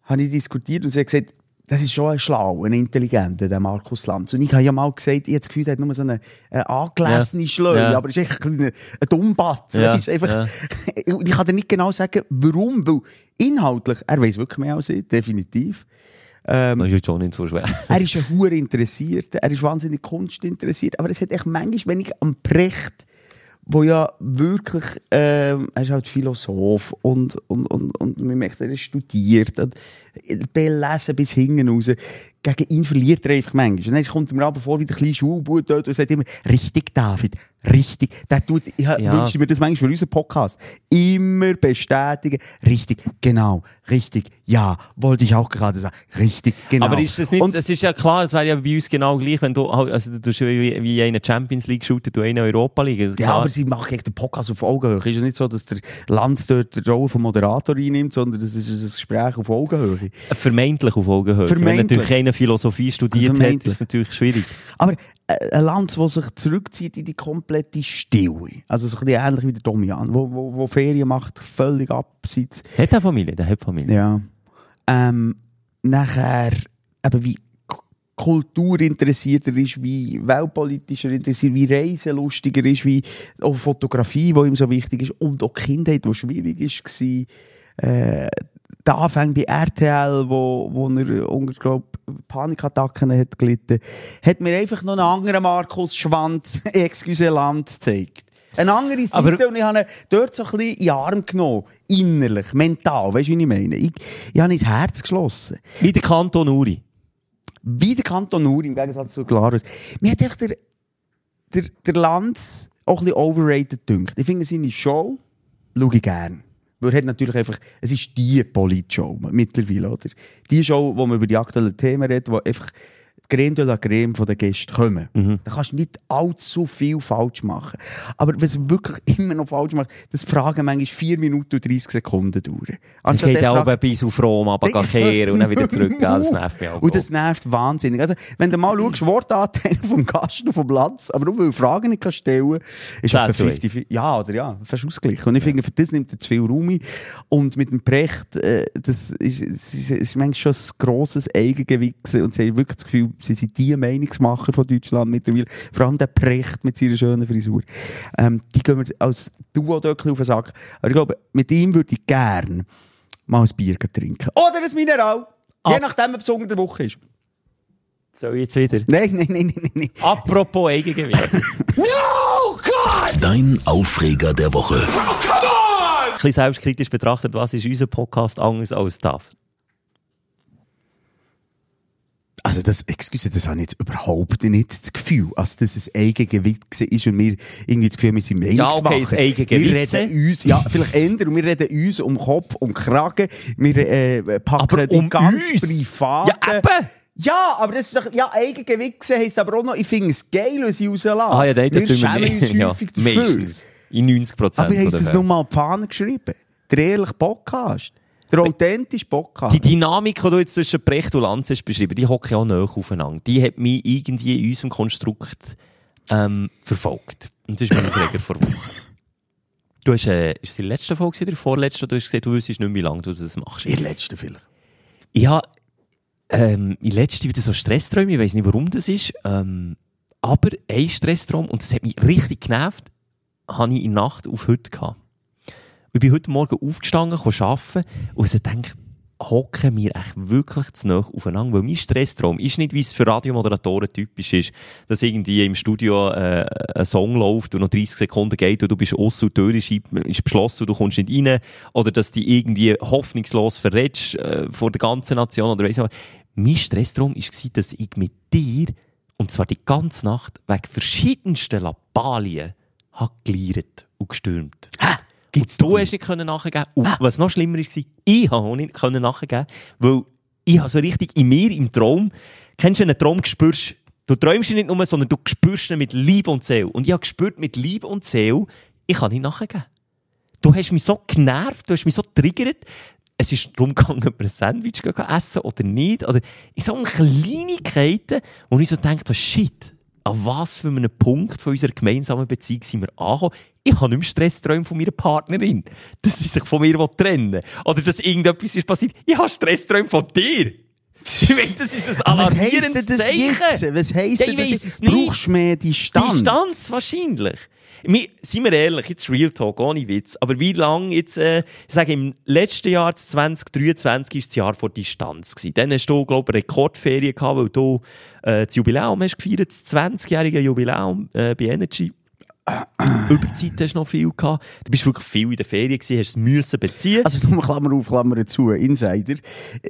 habe ich diskutiert und sie hat gesagt, das ist schon ein schlau, ein intelligenter, der Markus Lanz. Und ich habe ja mal gesagt, ich habe das Gefühl, er hat nur so eine, eine angelesene Ja. Schleu, Ja. aber es ist echt ein, ein Dummbatz. Ja. Einfach, (laughs) Und ich kann dir nicht genau sagen, warum, weil inhaltlich, er weiß wirklich mehr als ich, definitiv. Ähm, Das ist jetzt schon nicht so schwer. (laughs) er ist ein Hure interessiert, er ist wahnsinnig Kunst interessiert, aber es hat echt manchmal, wenn ich am Precht, wo ja wirklich, ähm, er ist halt Philosoph und, und, und, und man merkt, er ist studiert, belesen bis hinten raus. Gegen ihn verliert er einfach manchmal. Und dann kommt mir aber vor wie der kleine Schulbub dort und sagt immer, richtig, David, richtig. Der tut, ich Ja. wünsche mir das manchmal für unseren Podcast. Immer bestätigen, richtig, genau, richtig, ja, wollte ich auch gerade sagen, richtig, genau. Aber ist das nicht, Und- das ist ja klar, es wäre ja bei uns genau gleich, wenn du, halt- also du tust wie, wie eine Champions League shooten, du eine Europa League. Also Ja, aber sie machen echt den Podcast auf Augenhöhe. Ist ja nicht so, dass der Lanz dort die Rolle vom Moderator einnimmt, sondern das ist ein Gespräch auf Augenhöhe. Vermeintlich auf Augenhöhe. Vermeintlich. Keine Philosophie studiert hat, Vermeintlich. ist es natürlich schwierig. Aber äh, ein Lanz, der sich zurückzieht in die komplette Stille. Also so ein bisschen ähnlich wie der Domian, wo, wo, wo Ferien macht, völlig abseits. Hat er Familie? Der hat Familie. Ja. Ähm, nachher, eben wie K- Kultur interessierter ist, wie weltpolitischer interessiert, wie reiselustiger ist, wie auch Fotografie, die ihm so wichtig ist, und auch Kindheit, die schwierig war. Äh, der Anfang bei RTL, wo, wo er unter, glaub, Panikattacken hat gelitten, hat mir einfach noch einen anderen Markus Schwanz, (laughs) excuse Land, gezeigt. Eine andere Seite Aber- und ich habe ihn dort so ein bisschen in den Arm genommen. Innerlich, mental, weißt du, wie ich meine? Ich, ich habe ins Herz geschlossen. Wie der Kanton Uri. Wie der Kanton Uri, im Gegensatz zu Glarus. Mir hat echt der, der, der Lanz auch ein bisschen overrated dünkt. Ich finde seine Show, schaue ich gern. Weil er hat natürlich einfach, es ist die Politshow mittlerweile, oder? Die Show, wo man über die aktuellen Themen redet, wo einfach Creme de la Creme von den Gästen kommen. Da kannst du nicht allzu viel falsch machen. Aber was du wirklich immer noch falsch machst, das Fragen manchmal 4 Minuten und 30 Sekunden dauern. Anstatt der ja auch Frage- bis auf Rom, aber kehren (laughs) und dann wieder (laughs) zurück. Ja, das nervt mich auch. Und das nervt wahnsinnig. Also, wenn du mal schaust, Wortanteil (laughs) vom Gast und vom Platz, aber nur weil du Fragen nicht kannst stellen ist etwa zu 50, Ja, oder ja, fast ausgeglichen. Und ich finde, für das nimmt er zu viel Raum ein. Und mit dem Precht, äh, das ist, es ist, es ist manchmal schon ein grosses Eigengewicht. Und sie haben wirklich das Gefühl, sie sind die Meinungsmacher von Deutschland mittlerweile. Vor allem der Precht mit seiner schönen Frisur. Ähm, die gehen mir als Duo auf den Sack. Aber ich glaube, mit ihm würde ich gern mal ein Bier trinken. Oder ein Mineral. Je Ah. nachdem, ob es unter der Woche ist. So, jetzt wieder. Nein, nein, nein, nein, nein. Apropos Eigengewicht. (laughs) Dein Aufreger der Woche. Ein bisschen selbstkritisch betrachtet, was ist unser Podcast anders als das? Also das, excuse, das habe ich jetzt überhaupt nicht das Gefühl, also dass es Eigengewicht ist und wir irgendwie das Gefühl, wir sind Ja, okay, das Eigengewicht. Wir reden uns, ja, vielleicht ändern, und wir reden uns um Kopf und Kragen, wir äh, packen Aber die um ganz uns? privaten... Ja, eben. Ja, aber das ist doch, ja, Eigengewicht heisst aber auch noch, ich finde es geil, wenn sie rauslassen. Ah ja, nein, das wir tun wir nicht. uns (laughs) Ja, häufig dafür. meistens. In 90 Prozent. Aber hast du das nur mal auf die Fahne geschrieben? Der ehrliche Podcast. Der authentische Podcast. Die Dynamik, die du jetzt zwischen Brecht und Lanz hast beschrieben, die hockt ja auch näher aufeinander. Die hat mich irgendwie in unserem Konstrukt ähm, verfolgt. Und das ist mein Aufreger vor Wochen. (laughs) Du hast, äh, ist es die letzte Folge oder die vorletzte, du hast gesagt, du wüsstest nicht, wie lange du das machst. Ihr letzte vielleicht. Ich habe ähm, in letzter wieder so Stressträume, ich weiß nicht, warum das ist, ähm, aber ein Stresstraum, und das hat mich richtig genervt, habe ich in Nacht auf heute gehabt. Ich bin heute Morgen aufgestanden, arbeiten und ich denke, hocken wir echt wirklich zu nah aufeinander, weil mein Stresstraum ist nicht, wie es für Radiomoderatoren typisch ist, dass irgendwie im Studio äh, ein Song läuft und noch 30 Sekunden geht und du bist aus und die Tür ist, beschlossen und du kommst nicht rein oder dass du irgendwie hoffnungslos verrätst äh, vor der ganzen Nation oder weiss nicht. Mein Stresstraum war, dass ich mit dir, und zwar die ganze Nacht, wegen verschiedensten Lappalien, habe geliert und gestürmt. Gibt's und du hast nicht können nachgeben. Und was noch schlimmer war, ich habe auch nicht können nachgeben, weil ich habe so richtig in mir, im Traum, kennst du, einen Traum spürst, du träumst ihn nicht nur, sondern du spürst ihn mit Liebe und Seele. Und ich habe gespürt, mit Liebe und Seele, ich kann nicht nachgeben. Du hast mich so genervt, du hast mich so triggert. Es ist darum gegangen, ob wir ein Sandwich essen oder nicht. Oder in so Kleinigkeiten, wo ich so denke, shit, an was für einem Punkt von unserer gemeinsamen Beziehung sind wir angekommen. Ich habe nicht mehr Stressträume von meiner Partnerin, (laughs) dass sie sich von mir trennen will. Oder dass irgendetwas ist passiert. Ich habe Stressträume von dir. (laughs) Ich meine, das ist ein alarmierendes das Zeichen. jetzt? Was heisst Ja, ich das es nicht. Brauchst mehr Distanz? Distanz wahrscheinlich. Wir, seien wir ehrlich, jetzt Real Talk, ohne Witz. Aber wie lange jetzt, äh, ich sage, im letzten Jahr, das 2023, war das Jahr vor Distanz. Gewesen. Dann hast du, glaube ich, Rekordferien gehabt, weil du äh, das Jubiläum hast gefeiert, das 20-jährige Jubiläum äh, bei Energy. (clears throat) Überzeit hast du noch viel gehabt. Du bist wirklich viel in der Ferien gewesen, hast es müssen beziehen. Also, nur Klammer auf, Klammer zu, Insider.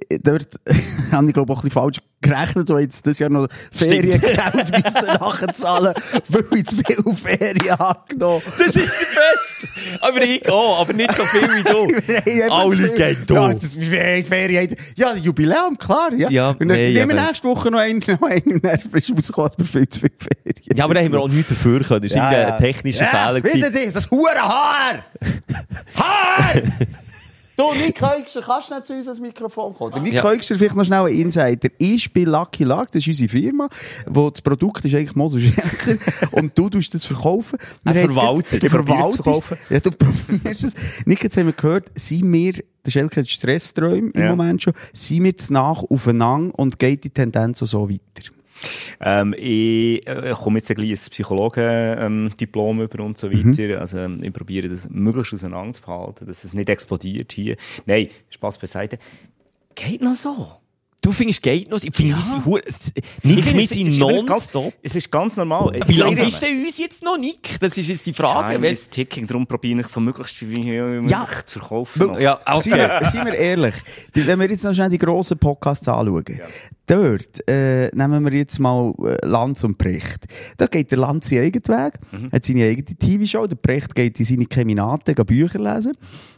Äh, Dort (laughs) habe ich, glaube auch ein bisschen falsch gerechnet, weil jetzt das Jahr noch Feriengeld (laughs) müssen nachzahlen, weil ich zu viel Ferien habe genommen. Das ist der Beste. Aber ich auch, aber nicht so viel wie du. (laughs) Alle gehen Ja, durch. das ist Ferien. Ja, Jubiläum, klar, ja. Ja, und dann nee, nehmen wir aber- nächste Woche noch einen, (laughs) noch einen dann ist rausgekommen, wir viel zu viel Ferien Ja, aber da haben wir auch nichts dafür können. Das war Ja, irgendein ja. technischer ja, Fehler. Gewesen. dich, das hure Haar! Haar! Du, Nick Heugster, kannst du nicht zu uns ans Mikrofon kommen? Der Nick Ja. Heugster, vielleicht noch schnell ein Insider. Ich bin Lucky Luck, das ist unsere Firma, wo das Produkt ist eigentlich Mosel Schenker (laughs) und du tust das verkaufen. Wir Er jetzt verwaltet. Du verwaltest. Ja, du (laughs) probierst es. Nick, jetzt haben wir gehört, sind wir, der Schelker hat Stressträume im Ja. Moment schon, sind wir zu nach aufeinander und geht die Tendenz so weiter? Ähm, ich äh, komme jetzt ein kleines Psychologen-Diplom über und so weiter. Also, ähm, ich probiere das möglichst auseinanderzuhalten, dass es nicht explodiert hier. Nein, Spaß beiseite. Geht noch so. Du findest, geht noch? Ich finde, es- Nick, Ich finde, wir es- sind nonstop. Es ist ganz normal. Wie lange ist denn uns jetzt noch, Nick? Das ist jetzt die Frage. Time is ticking, darum probiere ich so möglichst wie wie Ja. möglich zu kaufen. Ja, wir, seien wir ehrlich, wenn wir jetzt noch schnell die grossen Podcasts anschauen, dort äh, nehmen wir jetzt mal äh, Lanz und Precht. Da geht der Lanz seinen eigenen Weg, Mhm. hat seine eigene TV-Show, der Precht geht in seine Keminate, geht Bücher lesen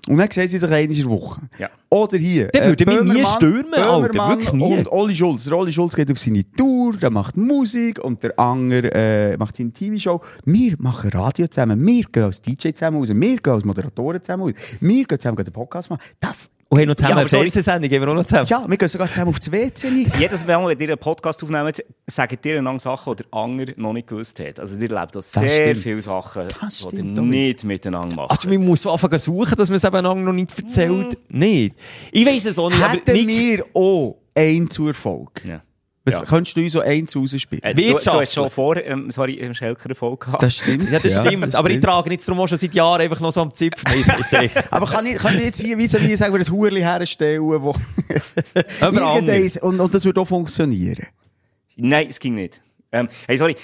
und dann sehen sie sich einmal in der Woche. Ja. Oder hier. Der würde mich nie stürmen, Alter, wirklich nie. Und Olli Schulz. Der Olli Schulz geht auf seine Tour, der macht Musik und der Anger äh, macht seine TV-Show. Wir machen Radio zusammen, wir gehen als DJ zusammen raus, wir gehen als Moderatoren zusammen raus, wir gehen zusammen den Podcast machen. Das Und haben noch zusammen Ja, eine. Fernsehsendung, gehen wir auch noch zusammen. ja, wir gehen sogar zusammen aufs WC. Nick. (laughs) Jedes Mal, wenn ihr einen Podcast aufnehmt, sagt ihr einander Sachen, die der Anger noch nicht gewusst hat. Also, ihr lebt auch sehr stimmt. viele Sachen, Das die ihr nicht miteinander macht. Also, man muss anfangen zu suchen, dass man es eben noch nicht erzählt. Nicht. Ich weiss es auch nicht, aber Hätten wir auch einen zu Erfolg. Ja. Was Ja. könntest du uns so eins rausspielen? Äh, du, du hast schon vor, ähm, sorry, im Schelker Erfolg gehabt. Das stimmt. ja, das stimmt. aber ich trage jetzt darum auch schon seit Jahren einfach noch so am Zipfel. (laughs) Das. Aber kann ich, kann ich jetzt hier wie, so wie sagen wir, ein Hurli herstellen, wo (laughs) und, und das würde auch funktionieren? Nein, es ging nicht. Ähm, hey, sorry.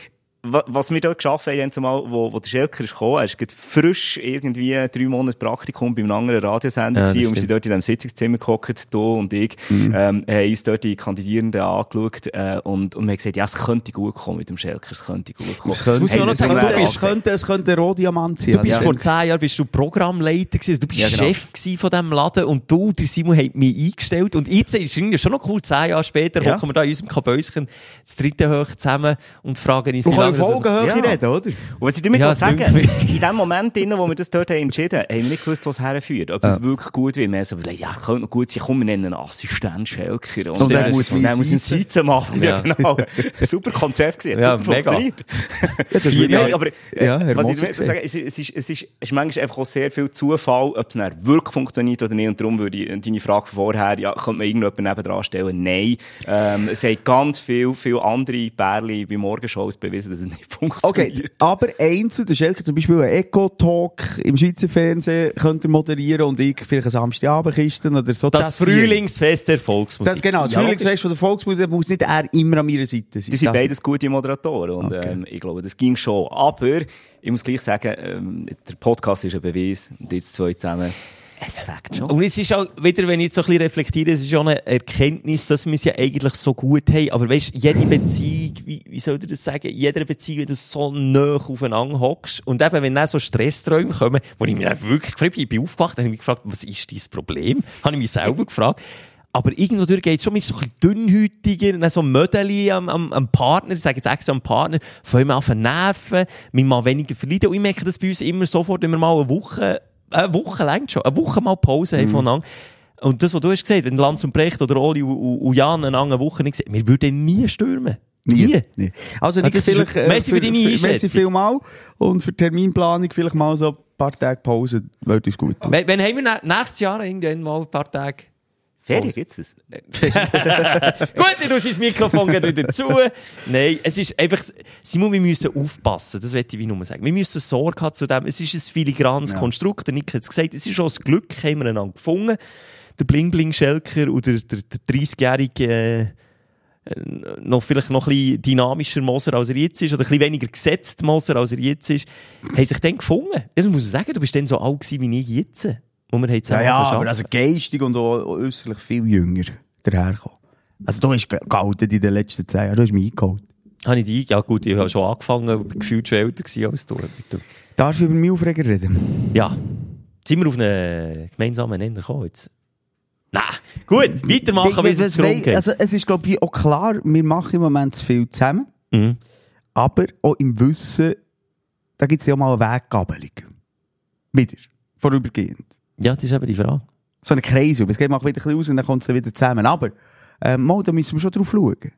Wa- was wir dort geschafft haben, zumal, wo, wo der Schelker ist gekommen, er ist frisch irgendwie drei Monate Praktikum bei einem anderen Radiosender Ja, gewesen, und wir sind dort in diesem Sitzungszimmer gehockt, du und ich, Mhm. ähm, haben uns dort die Kandidierenden angeschaut, äh, und, und wir haben gesagt, ja, es könnte gut kommen mit dem Schelker, es könnte gut kommen. Es könnte, auch noch sagen, du bist- könnte, es könnte ein Rohdiamant sein. Du bist Ja. vor zehn Jahren bist du Programmleiter gewesen, also du bist Ja, genau. Chef gewesen von diesem Laden und du, der Simon, hat mich eingestellt und jetzt ist es schon noch cool, zehn Jahre später Ja. hocken wir da in unserem Kabäuschen das dritte hoch zusammen und fragen uns, wie lange das- Augenhöhe Ja. reden, oder? Und was ich damit Ja, ja, sagen in dem Moment, drin, wo wir das dort haben entschieden haben, haben wir nicht gewusst, was herführt. Ob das wirklich gut wird. Wir haben so überlegt, ja, könnte noch gut sein, komm, wir nennen einen Assistent Schelker. Und der muss und der muss einen sitzen. Sitzen machen. Ja, Ja. (laughs) genau. Super Konzept gewesen. Ja, Ja, super mega. (laughs) Vier Jahre. ich- Aber, äh, Ja, Herr was ich damit sagen, es ist, es ist, es ist, es ist manchmal einfach auch sehr viel Zufall, ob es dann wirklich funktioniert oder nicht. Und darum würde ich deine Frage von vorher, ja, könnte man irgendjemanden nebendran stellen? Nein. Ähm, es haben ganz viel, viel andere Pärchen bei Morgenshows bewiesen, es nicht (laughs) funktioniert. Okay, aber einzeln, der Schelker zum Beispiel einen Eco-Talk im Schweizer Fernsehen könnte er moderieren und ich vielleicht eine Samstagabendkiste oder so. Das, ginge. Frühlingsfest der Volksmusik. Das, genau, das Ja, Frühlingsfest von der Volksmusik muss nicht er immer an meiner Seite sein. Die sind Das- beides gute Moderatoren und Okay. ähm, ich glaube, das ging schon. Aber ich muss gleich sagen, ähm, der Podcast ist ein Beweis und jetzt zwei zusammen, es fängt schon. Und es ist auch, wieder, wenn ich jetzt so ein bisschen reflektiere, es ist schon eine Erkenntnis, dass wir es ja eigentlich so gut haben. Aber weißt, jede Beziehung, wie, wie soll ich das sagen? In jeder Beziehung, wenn du so nah aufeinander hockst. Und eben, wenn dann so Stressträume kommen, wo ich mich dann wirklich gefragt habe, ich bin aufgewacht, habe ich mich gefragt, was ist dein Problem? (laughs) Habe ich mich selber gefragt. Aber irgendwo durch geht es schon mit so ein dann so Mödeli am, am, am Partner, ich sage jetzt extra am Partner, vor allem auf den Nerven, wir mal weniger verleiden. Und ich merke das bei uns immer sofort, wenn wir mal eine Woche, eine Woche lang schon, eine Woche mal Pause haben voneinander. Und das, was du hast gesagt, wenn Lanz und Brecht oder Oli und, Jan eine andere Woche nicht gesehen, wir würden nie stürmen. Nie. Nie. Also, Nick, das ist- vielleicht, äh, Merci für deine Merci Einschätzung. vielmal. Und für Terminplanung vielleicht mal so ein paar Tage Pause, würde uns gut tun. Wenn, wenn haben wir nä- nächstes Jahr irgendwann mal ein paar Tage Ferien (laughs) gibt's das? Gut, ich tue sein Mikrofon wieder zu. Nein, es ist einfach, Simon, wir müssen aufpassen, das möchte ich wie nur sagen. Wir müssen Sorge haben zu dem, es ist ein filigranes Konstrukt, der Nick hat es gesagt, es ist auch das Glück, haben wir einander gefunden. Der Bling-Bling-Schelker oder der, der 30-jährige, äh, noch vielleicht noch ein bisschen dynamischer Moser, als er jetzt ist, oder ein bisschen weniger gesetzt Moser, als er jetzt ist, haben sich dann gefunden. Ja, Das muss ich sagen, du bist dann so alt gewesen wie ich jetzt, wo wir Ja, zusammen ja, arbeiten. aber also geistig und auch äußerlich viel jünger daherkommen. Also, du hast gehalten in den letzten zehn Jahren, du hast mich eingeholt. Habe ich die? Ja gut, ich habe schon angefangen, gefühlt schon älter als du. Darf ich über meinen Aufreger reden? Ja. Sind wir auf einen gemeinsamen Nenner gekommen jetzt? Nein. Gut, weitermachen, wenn es Das jetzt darum wei- geht. Also, es ist, glaube ich, auch klar, wir machen im Moment zu viel zusammen. Mhm. Aber auch im Wissen, da gibt es ja auch mal eine Weggabelung. Wieder. Vorübergehend. Ja, das ist eben die Frage. So eine Kreise. Es geht mal wieder ein bisschen aus und dann kommt es wieder zusammen. Aber, ähm, mal, da müssen wir schon drauf schauen.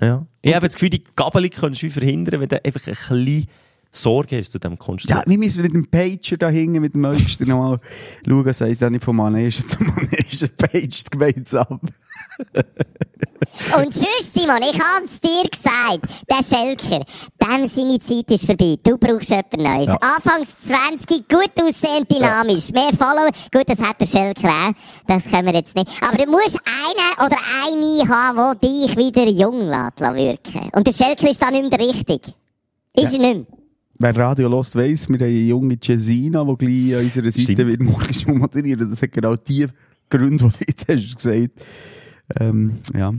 Ja. Ich habe das Gefühl, die Gabelung kannst du verhindern, wenn du einfach ein bisschen Sorge hast zu diesem Konstrukt. Ja, wir müssen mit dem Pager da hängen, mit dem Mögsten nochmal schauen, das heisst auch nicht von Manege zu Manege (laughs) paged gemeinsam. Und sonst, Simon, ich hab's dir gesagt, der Schelker, dem seine Zeit ist vorbei. Du brauchst etwas Neues. Ja. Anfangs 20, gut aussehend, dynamisch, mehr Follower. Gut, das hat der Schelker auch. Das können wir jetzt nicht. Aber du musst einen oder eine haben, der dich wieder jung lässt wirken. Und der Schelker ist da nicht mehr der Richtige. Ist er nicht mehr. Wer Radio lost weiss, wir haben eine junge Cesina, die gleich an unserer Seite Stimmt. wird morgen schon (laughs) moderieren. Das hat genau die Gründe, die du jetzt hast gesagt. Ähm, ja.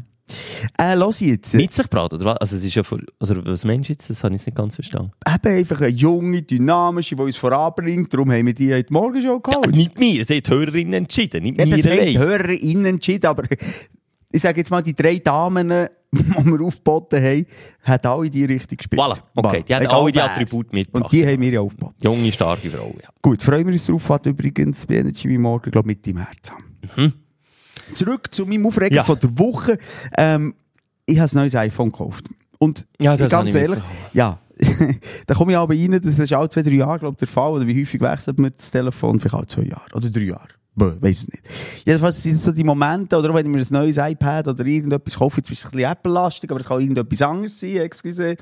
Äh, los jetzt. Braten, oder was? Also, es ist ja voll, also, was meinst du jetzt? Das habe ich nicht ganz verstanden. Eben einfach eine junge, dynamische, die uns voranbringt. Darum haben wir die in die Morgenshow Ja, geholt. nicht mir, es haben die Hörerinnen entschieden, nicht Ja, mir haben die allein. HörerInnen entschieden, aber (laughs) ich sage jetzt mal, die drei Damen, (laughs) die wir aufgeboten haben, haben alle die Richtung gespielt. Voilà, okay, die haben Egal alle die. Attribute mitgebracht. Und die haben wir ja aufgeboten. Junge, starke Frau, ja. Gut, freuen wir uns drauf, hat übrigens bei Energy wie morgen, glaube ich, Mitte März an. Zurück zu meinem Aufreger. Ja. von der Woche. Ähm, ich habe ein neues iPhone gekauft. Und Ja, ganz ich ehrlich, ja, (laughs) da komme ich aber rein, das ist alle zwei, drei Jahre, glaube ich, der Fall. Oder wie häufig wechselt man das Telefon? Vielleicht alle zwei Jahre oder drei Jahre. Weiss es nicht. Jedenfalls sind so die Momente, oder wenn ich mir ein neues iPad oder irgendetwas kaufe, jetzt ist es ein bisschen Apple-lastig, aber es kann irgendetwas anderes sein, excuse.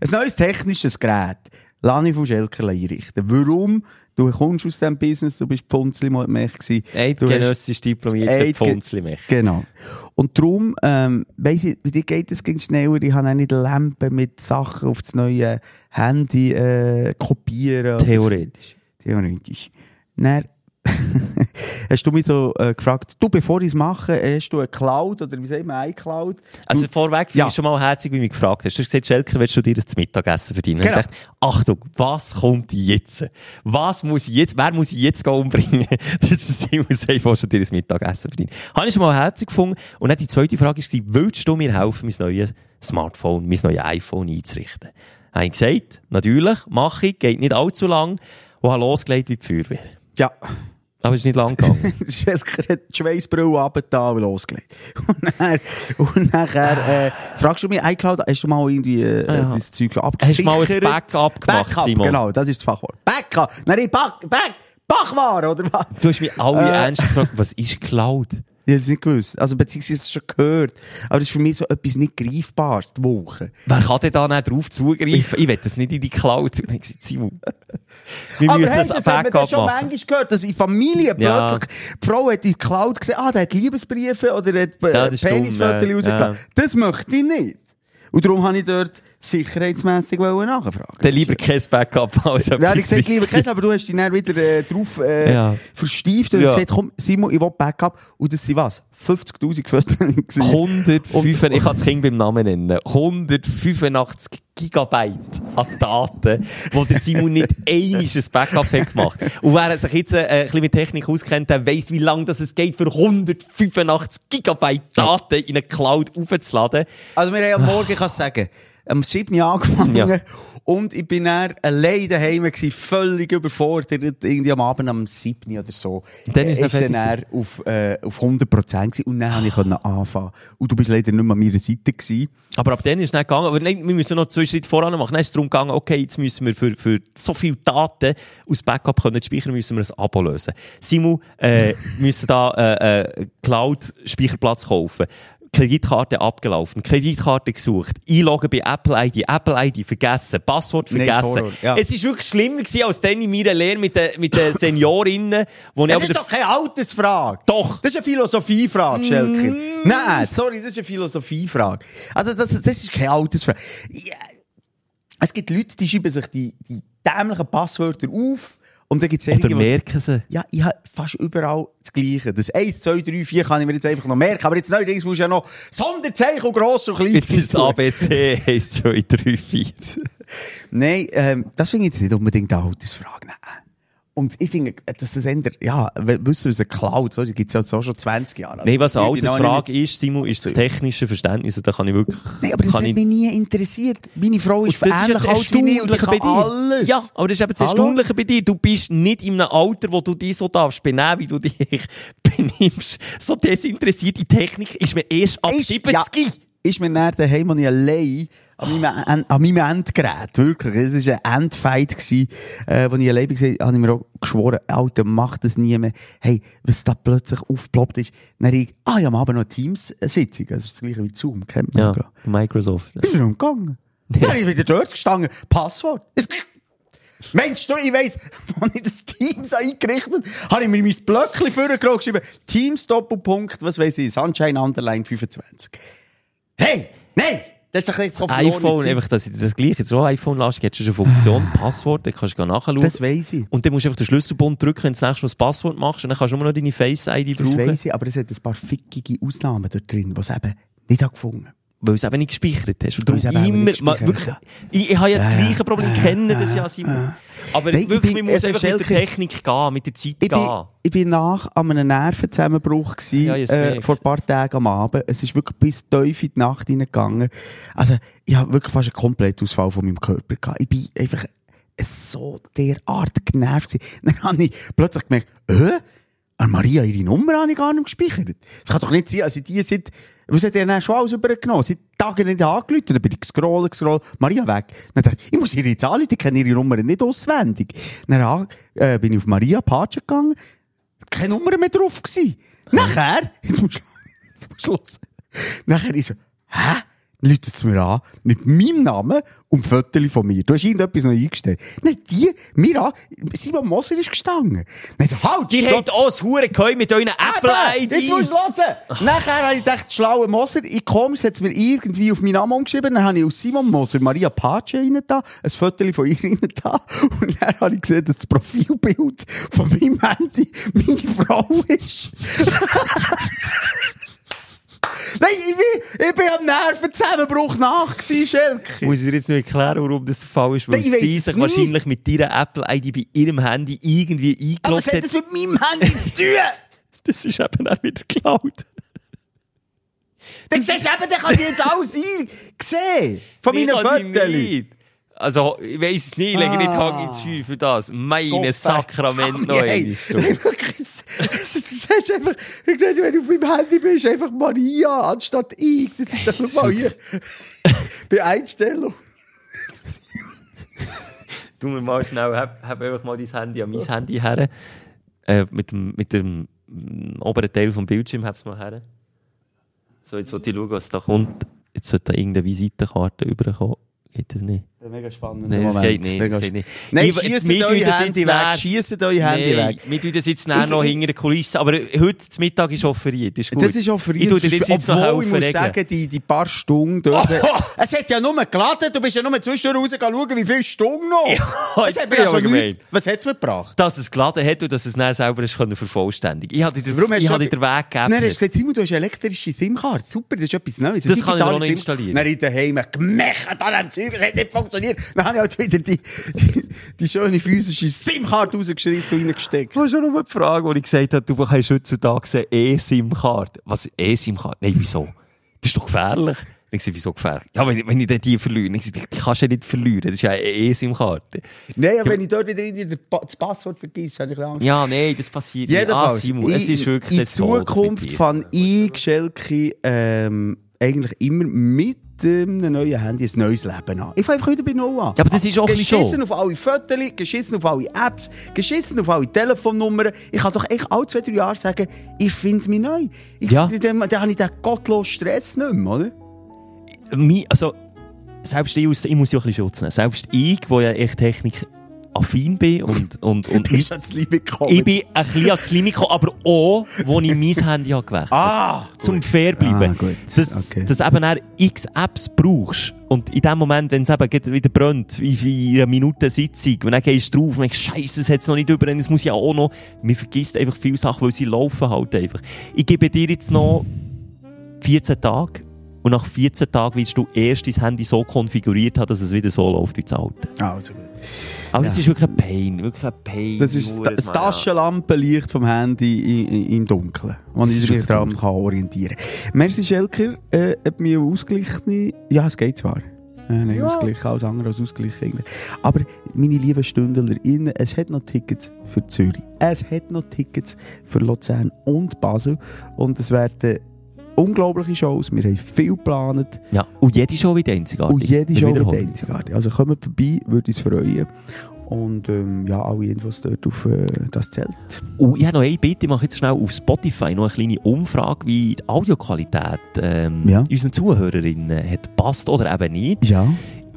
Ein neues technisches Gerät. Lani von Schelker einrichten. Warum? Du kommst aus diesem Business, du bist Pfunzli-Mech gewesen. Du hast- Eidgenössisch diplomierter Eidge- Pfunzli-Mech. Genau. Und darum, ähm, weiss ich, wie dir geht es ging schneller. Ich habe auch nicht Lampen mit Sachen auf das neue Handy äh, kopieren. Theoretisch. Theoretisch. Dann (laughs) hast du mich so äh, gefragt, du, bevor ich es mache, hast du eine Cloud oder wie sagt man, iCloud? Also vorweg finde Ja. ich schon mal herzig, wie du mich gefragt hast. Du hast gesagt, Schelker, willst du dir das Mittagessen verdienen? Genau. Und ich dachte, Achtung, was kommt jetzt? Was muss ich jetzt, wer muss ich jetzt gehen umbringen, (laughs) dass es ihm sagt, willst du dir das Mittagessen verdienen? Habe ich schon mal herzig gefunden. Und dann die zweite Frage war, willst du mir helfen, mein neues Smartphone, mein neues iPhone einzurichten? Habe ich gesagt, natürlich, mache ich, geht nicht allzu lang und habe losgelegt wie die Feuerwehr. Ja. Aber es ist nicht lang gegangen. (laughs) Schelker hat die Schweissbrille runtergetan und losgelegt. (laughs) Und dann, und nachher, äh, fragst du mich, iCloud, hast du mal irgendwie äh, Ja. das Zeug schon Hast du mal ein abgesichert? Backup gemacht, Backup, Simon? genau, das ist das Fachwort. Backup! Nein, Back, Back, Bachwaren, oder was? Du hast mich alle Äh. ernsthaft gefragt, was ist Cloud? Ich hätte es nicht gewusst. Also, beziehungsweise es schon gehört. Aber das ist für mich so etwas nicht Greifbares, die Woche. Wer kann denn da nicht drauf zugreifen? Ich will das nicht in die Cloud. Und dann gesagt, Simon, wir Aber müssen hey, das Backup das schon machen. manchmal gehört, dass in Familien Ja. plötzlich die Frau hat in die Cloud gesehen, ah, der hat Liebesbriefe oder der hat Ja, äh, dumm, Penisfotos äh, rausgelassen. Das möchte ich nicht. Und darum habe ich dort sicherheitsmässig nachfragen. Dann lieber kein Backup als Ja, ich etwas gesagt, lieber keins, aber du hast dich dann wieder äh, drauf äh, Ja. verstieft und Ja. gesagt, komm, Simon, ich will Backup. Und das sind was? 50'000 Fotos. (laughs) gewesen. 105, ich kann das Kind beim Namen nennen, 185 Gigabyte an Daten, wo der Simon nicht (laughs) einiges ein Backup hat gemacht. Und wer sich jetzt äh, ein bisschen mit Technik auskennt, der weiss, wie lange das es geht, für 185 Gigabyte Daten in eine Cloud aufzuladen. Also wir haben am Morgen, ich kann sagen, am 7. Uhr (laughs) angefangen Ja. und ich bin dann allein daheim gewesen, völlig überfordert, irgendwie am Abend am 7. oder so. Dann ist Äh, er fertig dann auf, äh, auf 100% gewesen und dann konnte ich können anfangen. Und du bist leider nicht mehr an meiner Seite gewesen. Aber ab dann ist es nicht gegangen. Aber wir müssen noch zwei Schritte voran machen. Dann ist es darum gegangen, okay, jetzt müssen wir für, für so viele Daten aus Backup können speichern, müssen wir ein Abo lösen. Simon, äh, (laughs) müssen da, äh, äh, Cloud-Speicherplatz kaufen. Kreditkarte abgelaufen, Kreditkarte gesucht, einloggen bei Apple ID, Apple ID vergessen, Passwort ist vergessen. Horror, ja. Es ist wirklich schlimmer gewesen als dann in meiner Lehre mit den, mit den (laughs) Seniorinnen, wo Das ist doch keine Altersfrage. Doch. Das ist eine Philosophiefrage, Schelker. Nein, sorry, das ist eine Philosophiefrage. Also, das, das ist keine Altersfrage. Es gibt Leute, die schreiben sich die, die dämlichen Passwörter auf und dann gibt es Oder merken sie. Ja, ich habe fast überall das Gleiche. Das 1, 2, 3, 4 kann ich mir jetzt einfach noch merken. Aber jetzt neuerdings muss ich ja noch Sonderzeichen und gross und klein. Jetzt ist tun. ABC 1, 2, 3, 4. Nein, ähm, das finde ich jetzt nicht unbedingt eine Altersfrage. Nein. Und ich finde, dass das ändert, ja, we- wissen wir, eine Cloud, so, die gibt es ja auch schon 20 Jahre. Nein, was eine ich noch Altersfrage nicht- ist, Simon, ist das technische Verständnis. Und da kann ich wirklich. Nein, aber das hat ich, mich nie interessiert. Meine Frau ist das ist ähnlich jetzt alt wie ich und ich Erstaunliche kann alles. Ja, aber das ist eben das? Erstaunliche bei dir. Du bist nicht in einem Alter, wo du dich so darfst benehmen, wie du (laughs) dich benimmst. So desinteressiert. Die Technik ist mir erst ab Ist- 70. ja, ist mir dann daheim und ich allein an meinem, an, meinem Endgerät, wirklich. Es war ein Endfight, gewesen, äh, wo ich allein war, habe ich mir auch geschworen, Alter, mach das nie mehr. Hey, was da plötzlich aufgeploppt ist. Dann ich, ah, ja, am Abend noch Teams-Sitzung. Das ist das gleiche wie Zoom, kennt man Ja, glaub. Microsoft. Ist er umgegangen. Dann bin ich wieder dort gestanden. Passwort. Mensch, du, ich weiss, (laughs) als ich das Teams eingerichtet habe, habe ich mir mein Blöckchen vorgenommen geschrieben, Teams Doppelpunkt, was weiss ich, Sunshine Underline 25. Hey, nein! Das ist doch jetzt so verlorene iPhone, Zeit. einfach, dass ich das gleiche jetzt auch iPhone lasse, gibt es eine Funktion, Passwort, dann kannst du nachschauen. Das weiss ich. Und dann musst du einfach den Schlüsselbund drücken, wenn du das nächste Mal das Passwort machst, und dann kannst du immer noch deine Face-ID Das brauchen. weiss ich, aber es hat ein paar fickige Ausnahmen dort drin, die es eben nicht gefunden Weil du es eben nicht gespeichert hast. Und darum immer, ma, wirklich, ich, ich habe ja das gleiche Problem, ich kenne das ja, Simon. Aber Nein, ich wirklich, bin- man muss einfach mit der Technik gehen, mit der Zeit Ich bin, gehen. ich bin nach an einem Nervenzusammenbruch gewesen, Ja, äh, vor ein paar Tagen am Abend. Es ist wirklich bis tief in die Nacht hineingegangen. Also, ich habe wirklich fast einen Komplettausfall von meinem Körper gehabt. Ich bin einfach so derart genervt gewesen. Dann habe ich plötzlich gemerkt, äh, an Maria, ihre Nummer habe ich gar nicht gespeichert. Es kann doch nicht sein, also die sind, was hat ihr dann schon alles übergenommen? Seit Tagen nicht angerufen, dann bin ich gescrollt, gescrollt, Maria weg. Dann dachte ich, ich muss ihre jetzt anrufen, ich kenne ihre Nummer nicht auswendig. Dann äh, bin ich auf Maria Patsche gegangen, keine Nummer mehr drauf gewesen. Nachher, jetzt musst du, (laughs) jetzt musst du hören. Nachher ich so, hä? Läutet es mir an, mit meinem Namen und Fotos von mir. Du hast irgendetwas noch eingestellt. Nein, die, mir an, Simon Moser ist gestanden. Nein, so, halt, Die stopp. habt auch das Hure gehört mit euren Eben, Jetzt musst Apple-IDs. du hören. Nachher habe ich gedacht, schlauer Moser, ich komme, hat es mir irgendwie auf meinen Namen umgeschrieben, dann habe ich aus Simon Moser Maria Pace rein da, ein Foto von ihr rein da, und dann habe ich gesehen, dass das Profilbild von meinem Handy meine Frau ist. (laughs) Nein, ich bin, ich bin am Nervenzusammenbruch nach Schelke. Muss ich dir jetzt noch erklären, warum das der Fall ist? Weil Nein, sie sich nicht. wahrscheinlich mit ihrer Apple-ID bei ihrem Handy irgendwie Aber was eingeloggt hat das mit meinem Handy zu tun? (laughs) Das ist eben auch wieder geklaut. Dann siehst du eben, dann kann ich jetzt alles sehen. Von meinen Fotos. Also, ich weiss es nicht, ich lege nicht Ah. Hang ins Feuer für das. Meine Sakrament noch verdammt, hey. einmal. du. Sagst einfach, ich sag, wenn du auf meinem Handy bist, einfach Maria anstatt ich. Das ist doch mal hier. Bei Einstellung. Tu mir mal schnell, hab, hab einfach mal dein Handy an mein Handy her. Äh, mit dem, mit dem mm, oberen Teil vom Bildschirm hab's mal her. So, jetzt wollte ich schauen, was da kommt. Jetzt sollte da irgendeine Visitenkarte überkommen. Geht das nicht? Mega spannend. Nein, das geht nicht. Das geht nicht. Nein, schiessen wir eure das Handy weg. Schiessen eure Handy weg. Wir tun das jetzt nachher Ich- noch hinter der Kulisse. Aber heute zum Mittag ist offeriert. Ist gut. Das ist für Ich jetzt, Obwohl, ich muss regeln. sagen, die, die paar Stunden dort, Es hat ja nur geladen, du bist ja nur zwischendurch rausgegangen, schauen, wie viele Stunden noch. (laughs) Ja, Es hat ich mir also nichts- Was hat es mir gebracht? dass es geladen hat und dass es dann selber ist können vervollständigen. Ich habe dir, Warum hast ich den Weg gegeben. Nein, hast du gesagt, Simon, du hast eine elektrische SIM-Karte. Super, das ist etwas Neues. Das Eine kann ich auch noch installieren. Dann ich daheim gemecht an dem Zeug, es hat nicht funktioniert. Dann habe ich halt wieder die, die, die schöne physische SIM-Karte rausgeschrieben und reingesteckt. Das war schon nur die Frage, wo ich gesagt habe, du hast heutzutage eine E-SIM-Karte. Was? E-SIM-Karte? Nein, wieso? Das ist doch gefährlich. Ich sage, wieso gefährlich? Ja, wenn, wenn ich dann die verliere. Ich sage, die kannst du ja nicht verlieren. Das ist ja eine E-SIM-Karte. Nein, aber wenn ich dort wieder irgendwie das Pa- das Passwort vergesse, habe ich Angst. Ja, nein, das passiert Jedenfalls, nicht. Ah, es ist wirklich in Zukunft fand ich, Schelke, ähm, eigentlich immer mit einem neuen Handy ein neues Leben an. Ich fange einfach wieder bei Null an. Ja, aber das ist auch Geschissen auf alle Fotos, geschissen auf alle Apps, geschissen auf alle Telefonnummern. Ich kann doch echt alle zwei, drei Jahre sagen, ich finde mich neu. Ich, Ja. Dann, dann habe ich den gottlosen Stress nicht mehr, oder? Also, selbst ich, ich muss ja ein bisschen Schutz nehmen. Selbst ich, der ja echt technikaffin bin und, und, und (laughs) gekommen? ich bin ein bisschen ans Limit gekommen, aber auch, wo ich mein (laughs) Handy habe gewechselt Ah, Zum fair bleiben. Ah. Dass, Okay. dass eben auch x Apps brauchst. Und in dem Moment, wenn es eben wieder brennt, in einer Minute Sitzung, und dann gehst du drauf und denkst, Scheiße, es hat es noch nicht über, es muss ja auch noch. Man vergisst einfach viele Sachen, weil sie laufen halt einfach. Ich gebe dir jetzt noch 14 Tage. Und nach 14 Tagen willst du erst dein Handy so konfiguriert haben, dass es wieder so läuft wie das alte. Also gut. Aber Ja. es ist wirklich ein Pain. Wirklich ein Pain. Das ist das mal, Taschenlampenlicht vom Handy im Dunkeln, wo Das ich mich daran kann orientieren kann. Merci, Schelker, äh, hat mir ausgeglichen. Ja, es geht zwar. Äh, nein, ausgleichen, alles andere als ausgleichen. eigentlich. Aber meine lieben StündlerInnen, es hat noch Tickets für Zürich. Es hat noch Tickets für Luzern und Basel. Und es werden unglaubliche Shows. Wir haben viel geplant. Ja, und jede Show wieder einzigartig. Und jede Show Wiederholung. einzigartig. Also kommt vorbei, würde uns freuen. Und ähm, ja, alle Infos dort auf äh, das Zelt. Und ich habe noch eine Bitte, ich mache jetzt schnell auf Spotify noch eine kleine Umfrage, wie die Audioqualität ähm, Ja. unseren Zuhörerinnen hat passt oder eben nicht. Ja.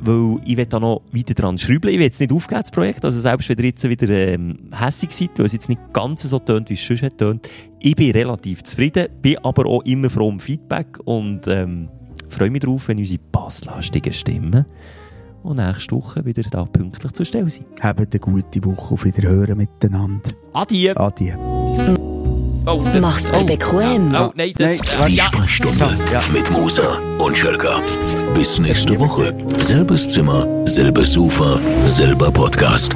Weil ich will da noch weiter dran schrauben. Ich will jetzt nicht aufgeben, das Projekt. Also selbst wenn ihr jetzt wieder ähm, hässig seid, weil es jetzt nicht ganz so tönt, wie es sonst hat tönt. Ich bin relativ zufrieden, bin aber auch immer froh um Feedback und ähm, freue mich darauf, wenn unsere basslastigen Stimmen und nächste Woche wieder da pünktlich zur Stelle sind. Habt eine gute Woche. Auf Wiederhören miteinander. Adieu! Adieu. Oh, Mach's dir bequem. Oh, nein, das... Nein, Die Ja. Sprechstunde Ja. mit Musa und Schelka. Bis nächste Woche. Selbes Zimmer, selbes Sofa, selber Podcast.